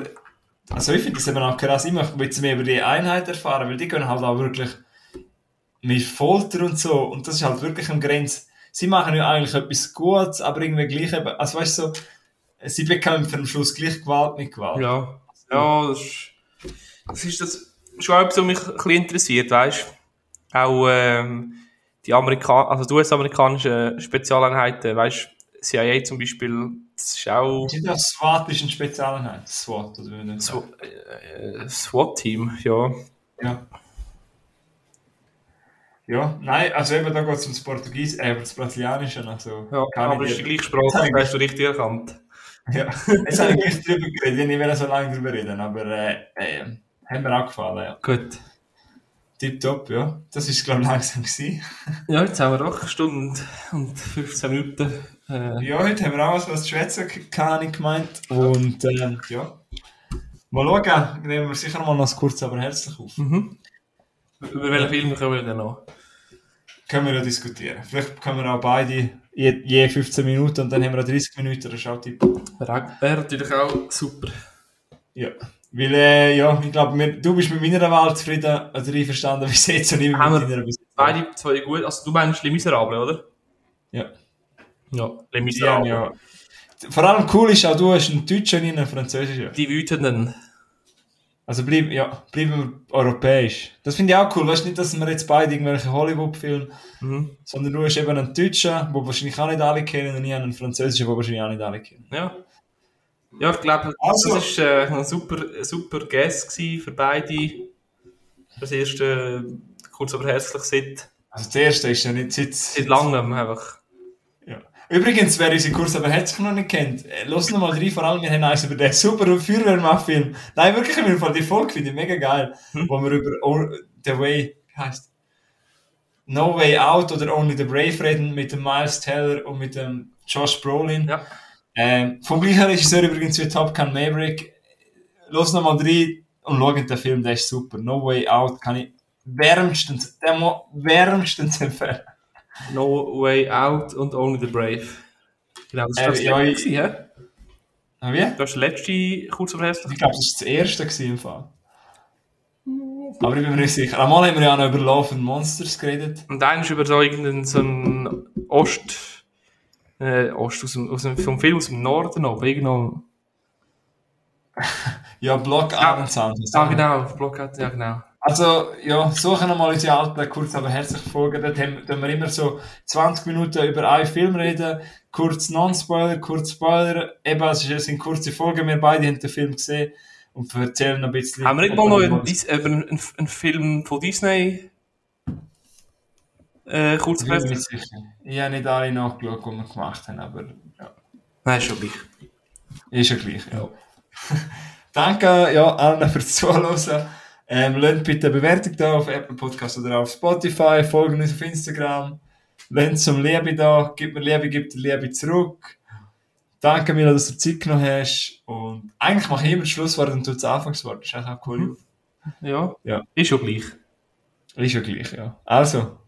also ich finde das eben auch krass. Ich möchte bisschen mehr über die Einheit erfahren, weil die können halt auch wirklich mit Folter und so. Und das ist halt wirklich am Grenz. Sie machen ja eigentlich etwas Gutes, aber irgendwie gleich eben, also weißt du, so, sie für den Schluss gleich Gewalt mit Gewalt. Ja. Ja, das ist, das ist das schon etwas, was mich ein bisschen interessiert, weißt du? Auch ähm, die Amerika also US-amerikanischen Spezialeinheiten, weißt du, CIA zum Beispiel, das ist auch Sind das SWAT ist eine Spezialeinheit? SWAT, oder wie so, äh, SWAT-Team, ja. Ja. Ja, nein, also eben da geht es ums Portugies, äh, ums Brasilianische, also ja aber es ist die gleiche Sprache, das hast du richtig erkannt. Ja, jetzt habe ich nicht drüber geredet, ich will nicht so lange drüber reden, aber äh, äh, haben mir auch gefallen, ja. Gut. Tipptopp, ja. Das ist, glaube ich, langsam gewesen. Ja, jetzt haben wir doch eine Stunde und 15 Minuten. Äh, Ja, heute haben wir auch was, zu schwätzen ich gemeint. Und ähm, ja, mal schauen, nehmen wir sicher mal noch kurz, aber herzlich auf. mhm. Über welchen Film können wir denn noch? Können wir ja diskutieren. Vielleicht können wir auch beide je, je 15 Minuten und dann haben wir auch 30 Minuten, das ist auch Tipp. Wäre natürlich auch super. Ja. Weil, äh, ja, ich glaube, du bist mit meiner Wahl zufrieden oder einverstanden, wie es jetzt und ich mit deiner bis jetzt. Beide zwei gut. Also du meinst Les Miserables, oder? Ja. Ja, Die haben ja. Vor allem cool ist auch, du hast einen Deutschen und einen Französischen. Die Wütenden. Also bleib, ja, bleiben wir europäisch. Das finde ich auch cool. Weißt du nicht, dass wir jetzt beide irgendwelche Hollywood-Filme, Mhm. sondern du hast eben einen Deutschen, wo wahrscheinlich auch nicht alle kennen, und ich einen Französischen, wo wahrscheinlich auch nicht alle kennen. Ja. Ja, ich glaube, Also- das war äh, ein super, super Guest für beide. Das erste, kurz aber herzlich, seit, Also das erste ist ja nicht seit... seit langem einfach. Übrigens, wer unseren Kurs aber herzlich noch nicht kennt, äh, los noch mal rein, vor allem wir haben eins über den super Feuerwehrmann-Film. Nein, wirklich, im Fall die Folge finde ich mega geil, wo wir über oh, The Way, wie heisst No Way Out oder Only the Brave reden mit dem Miles Teller und mit dem Josh Brolin. Ja. Ähm, vom gleichen Regisseur übrigens wie Top Gun Maverick. Los noch mal rein und schaut den Film, der ist super. No Way Out kann ich wärmstens, wärmstens empfehlen. No Way Out und Only the Brave. Genau, das war Äh, das ja, letzte, hä? Ah, wie? Das war der letzte, kurz aber herzlich. Ich glaube, das war das erste gewesen im Fall. Aber ich bin mir nicht sicher. Einmal haben wir ja noch über Love and Monsters geredet. Und ist über so irgendeinen so einen Ost, äh, Ost aus dem, aus dem, vom Film aus dem Norden noch, irgendwo. Ja, Block Abendsound. Ah, genau, Blockade, ja, genau. Also, ja, suchen wir mal unsere alten, kurz aber herzlich Folgen. Dort haben, wir immer so 20 Minuten über einen Film reden. Kurz Non-Spoiler, kurz Spoiler. Eben, es sind kurze Folgen. Wir beide haben den Film gesehen und erzählen ein bisschen. Haben wir nicht mal noch einen, einen, einen, einen Film von Disney äh, kurz Ich. Ich habe nicht alle nachgeschaut, die wir gemacht haben, aber ja. Nein, ist schon gleich. Ist ja gleich, ja. Danke ja, allen fürs Zuhören. Ähm, lasst bitte eine Bewertung da auf Apple Podcast oder auf Spotify. Folgt uns auf Instagram. Lasst zum Liebe da. Gib mir Liebe, gib dir Liebe zurück. Danke Milo, dass du Zeit genommen hast. Und eigentlich mache ich immer das Schlusswort und du das Anfangswort. Das ist eigentlich auch cool. Ja, Ja. ist schon gleich. Ist ja gleich, ja. Also,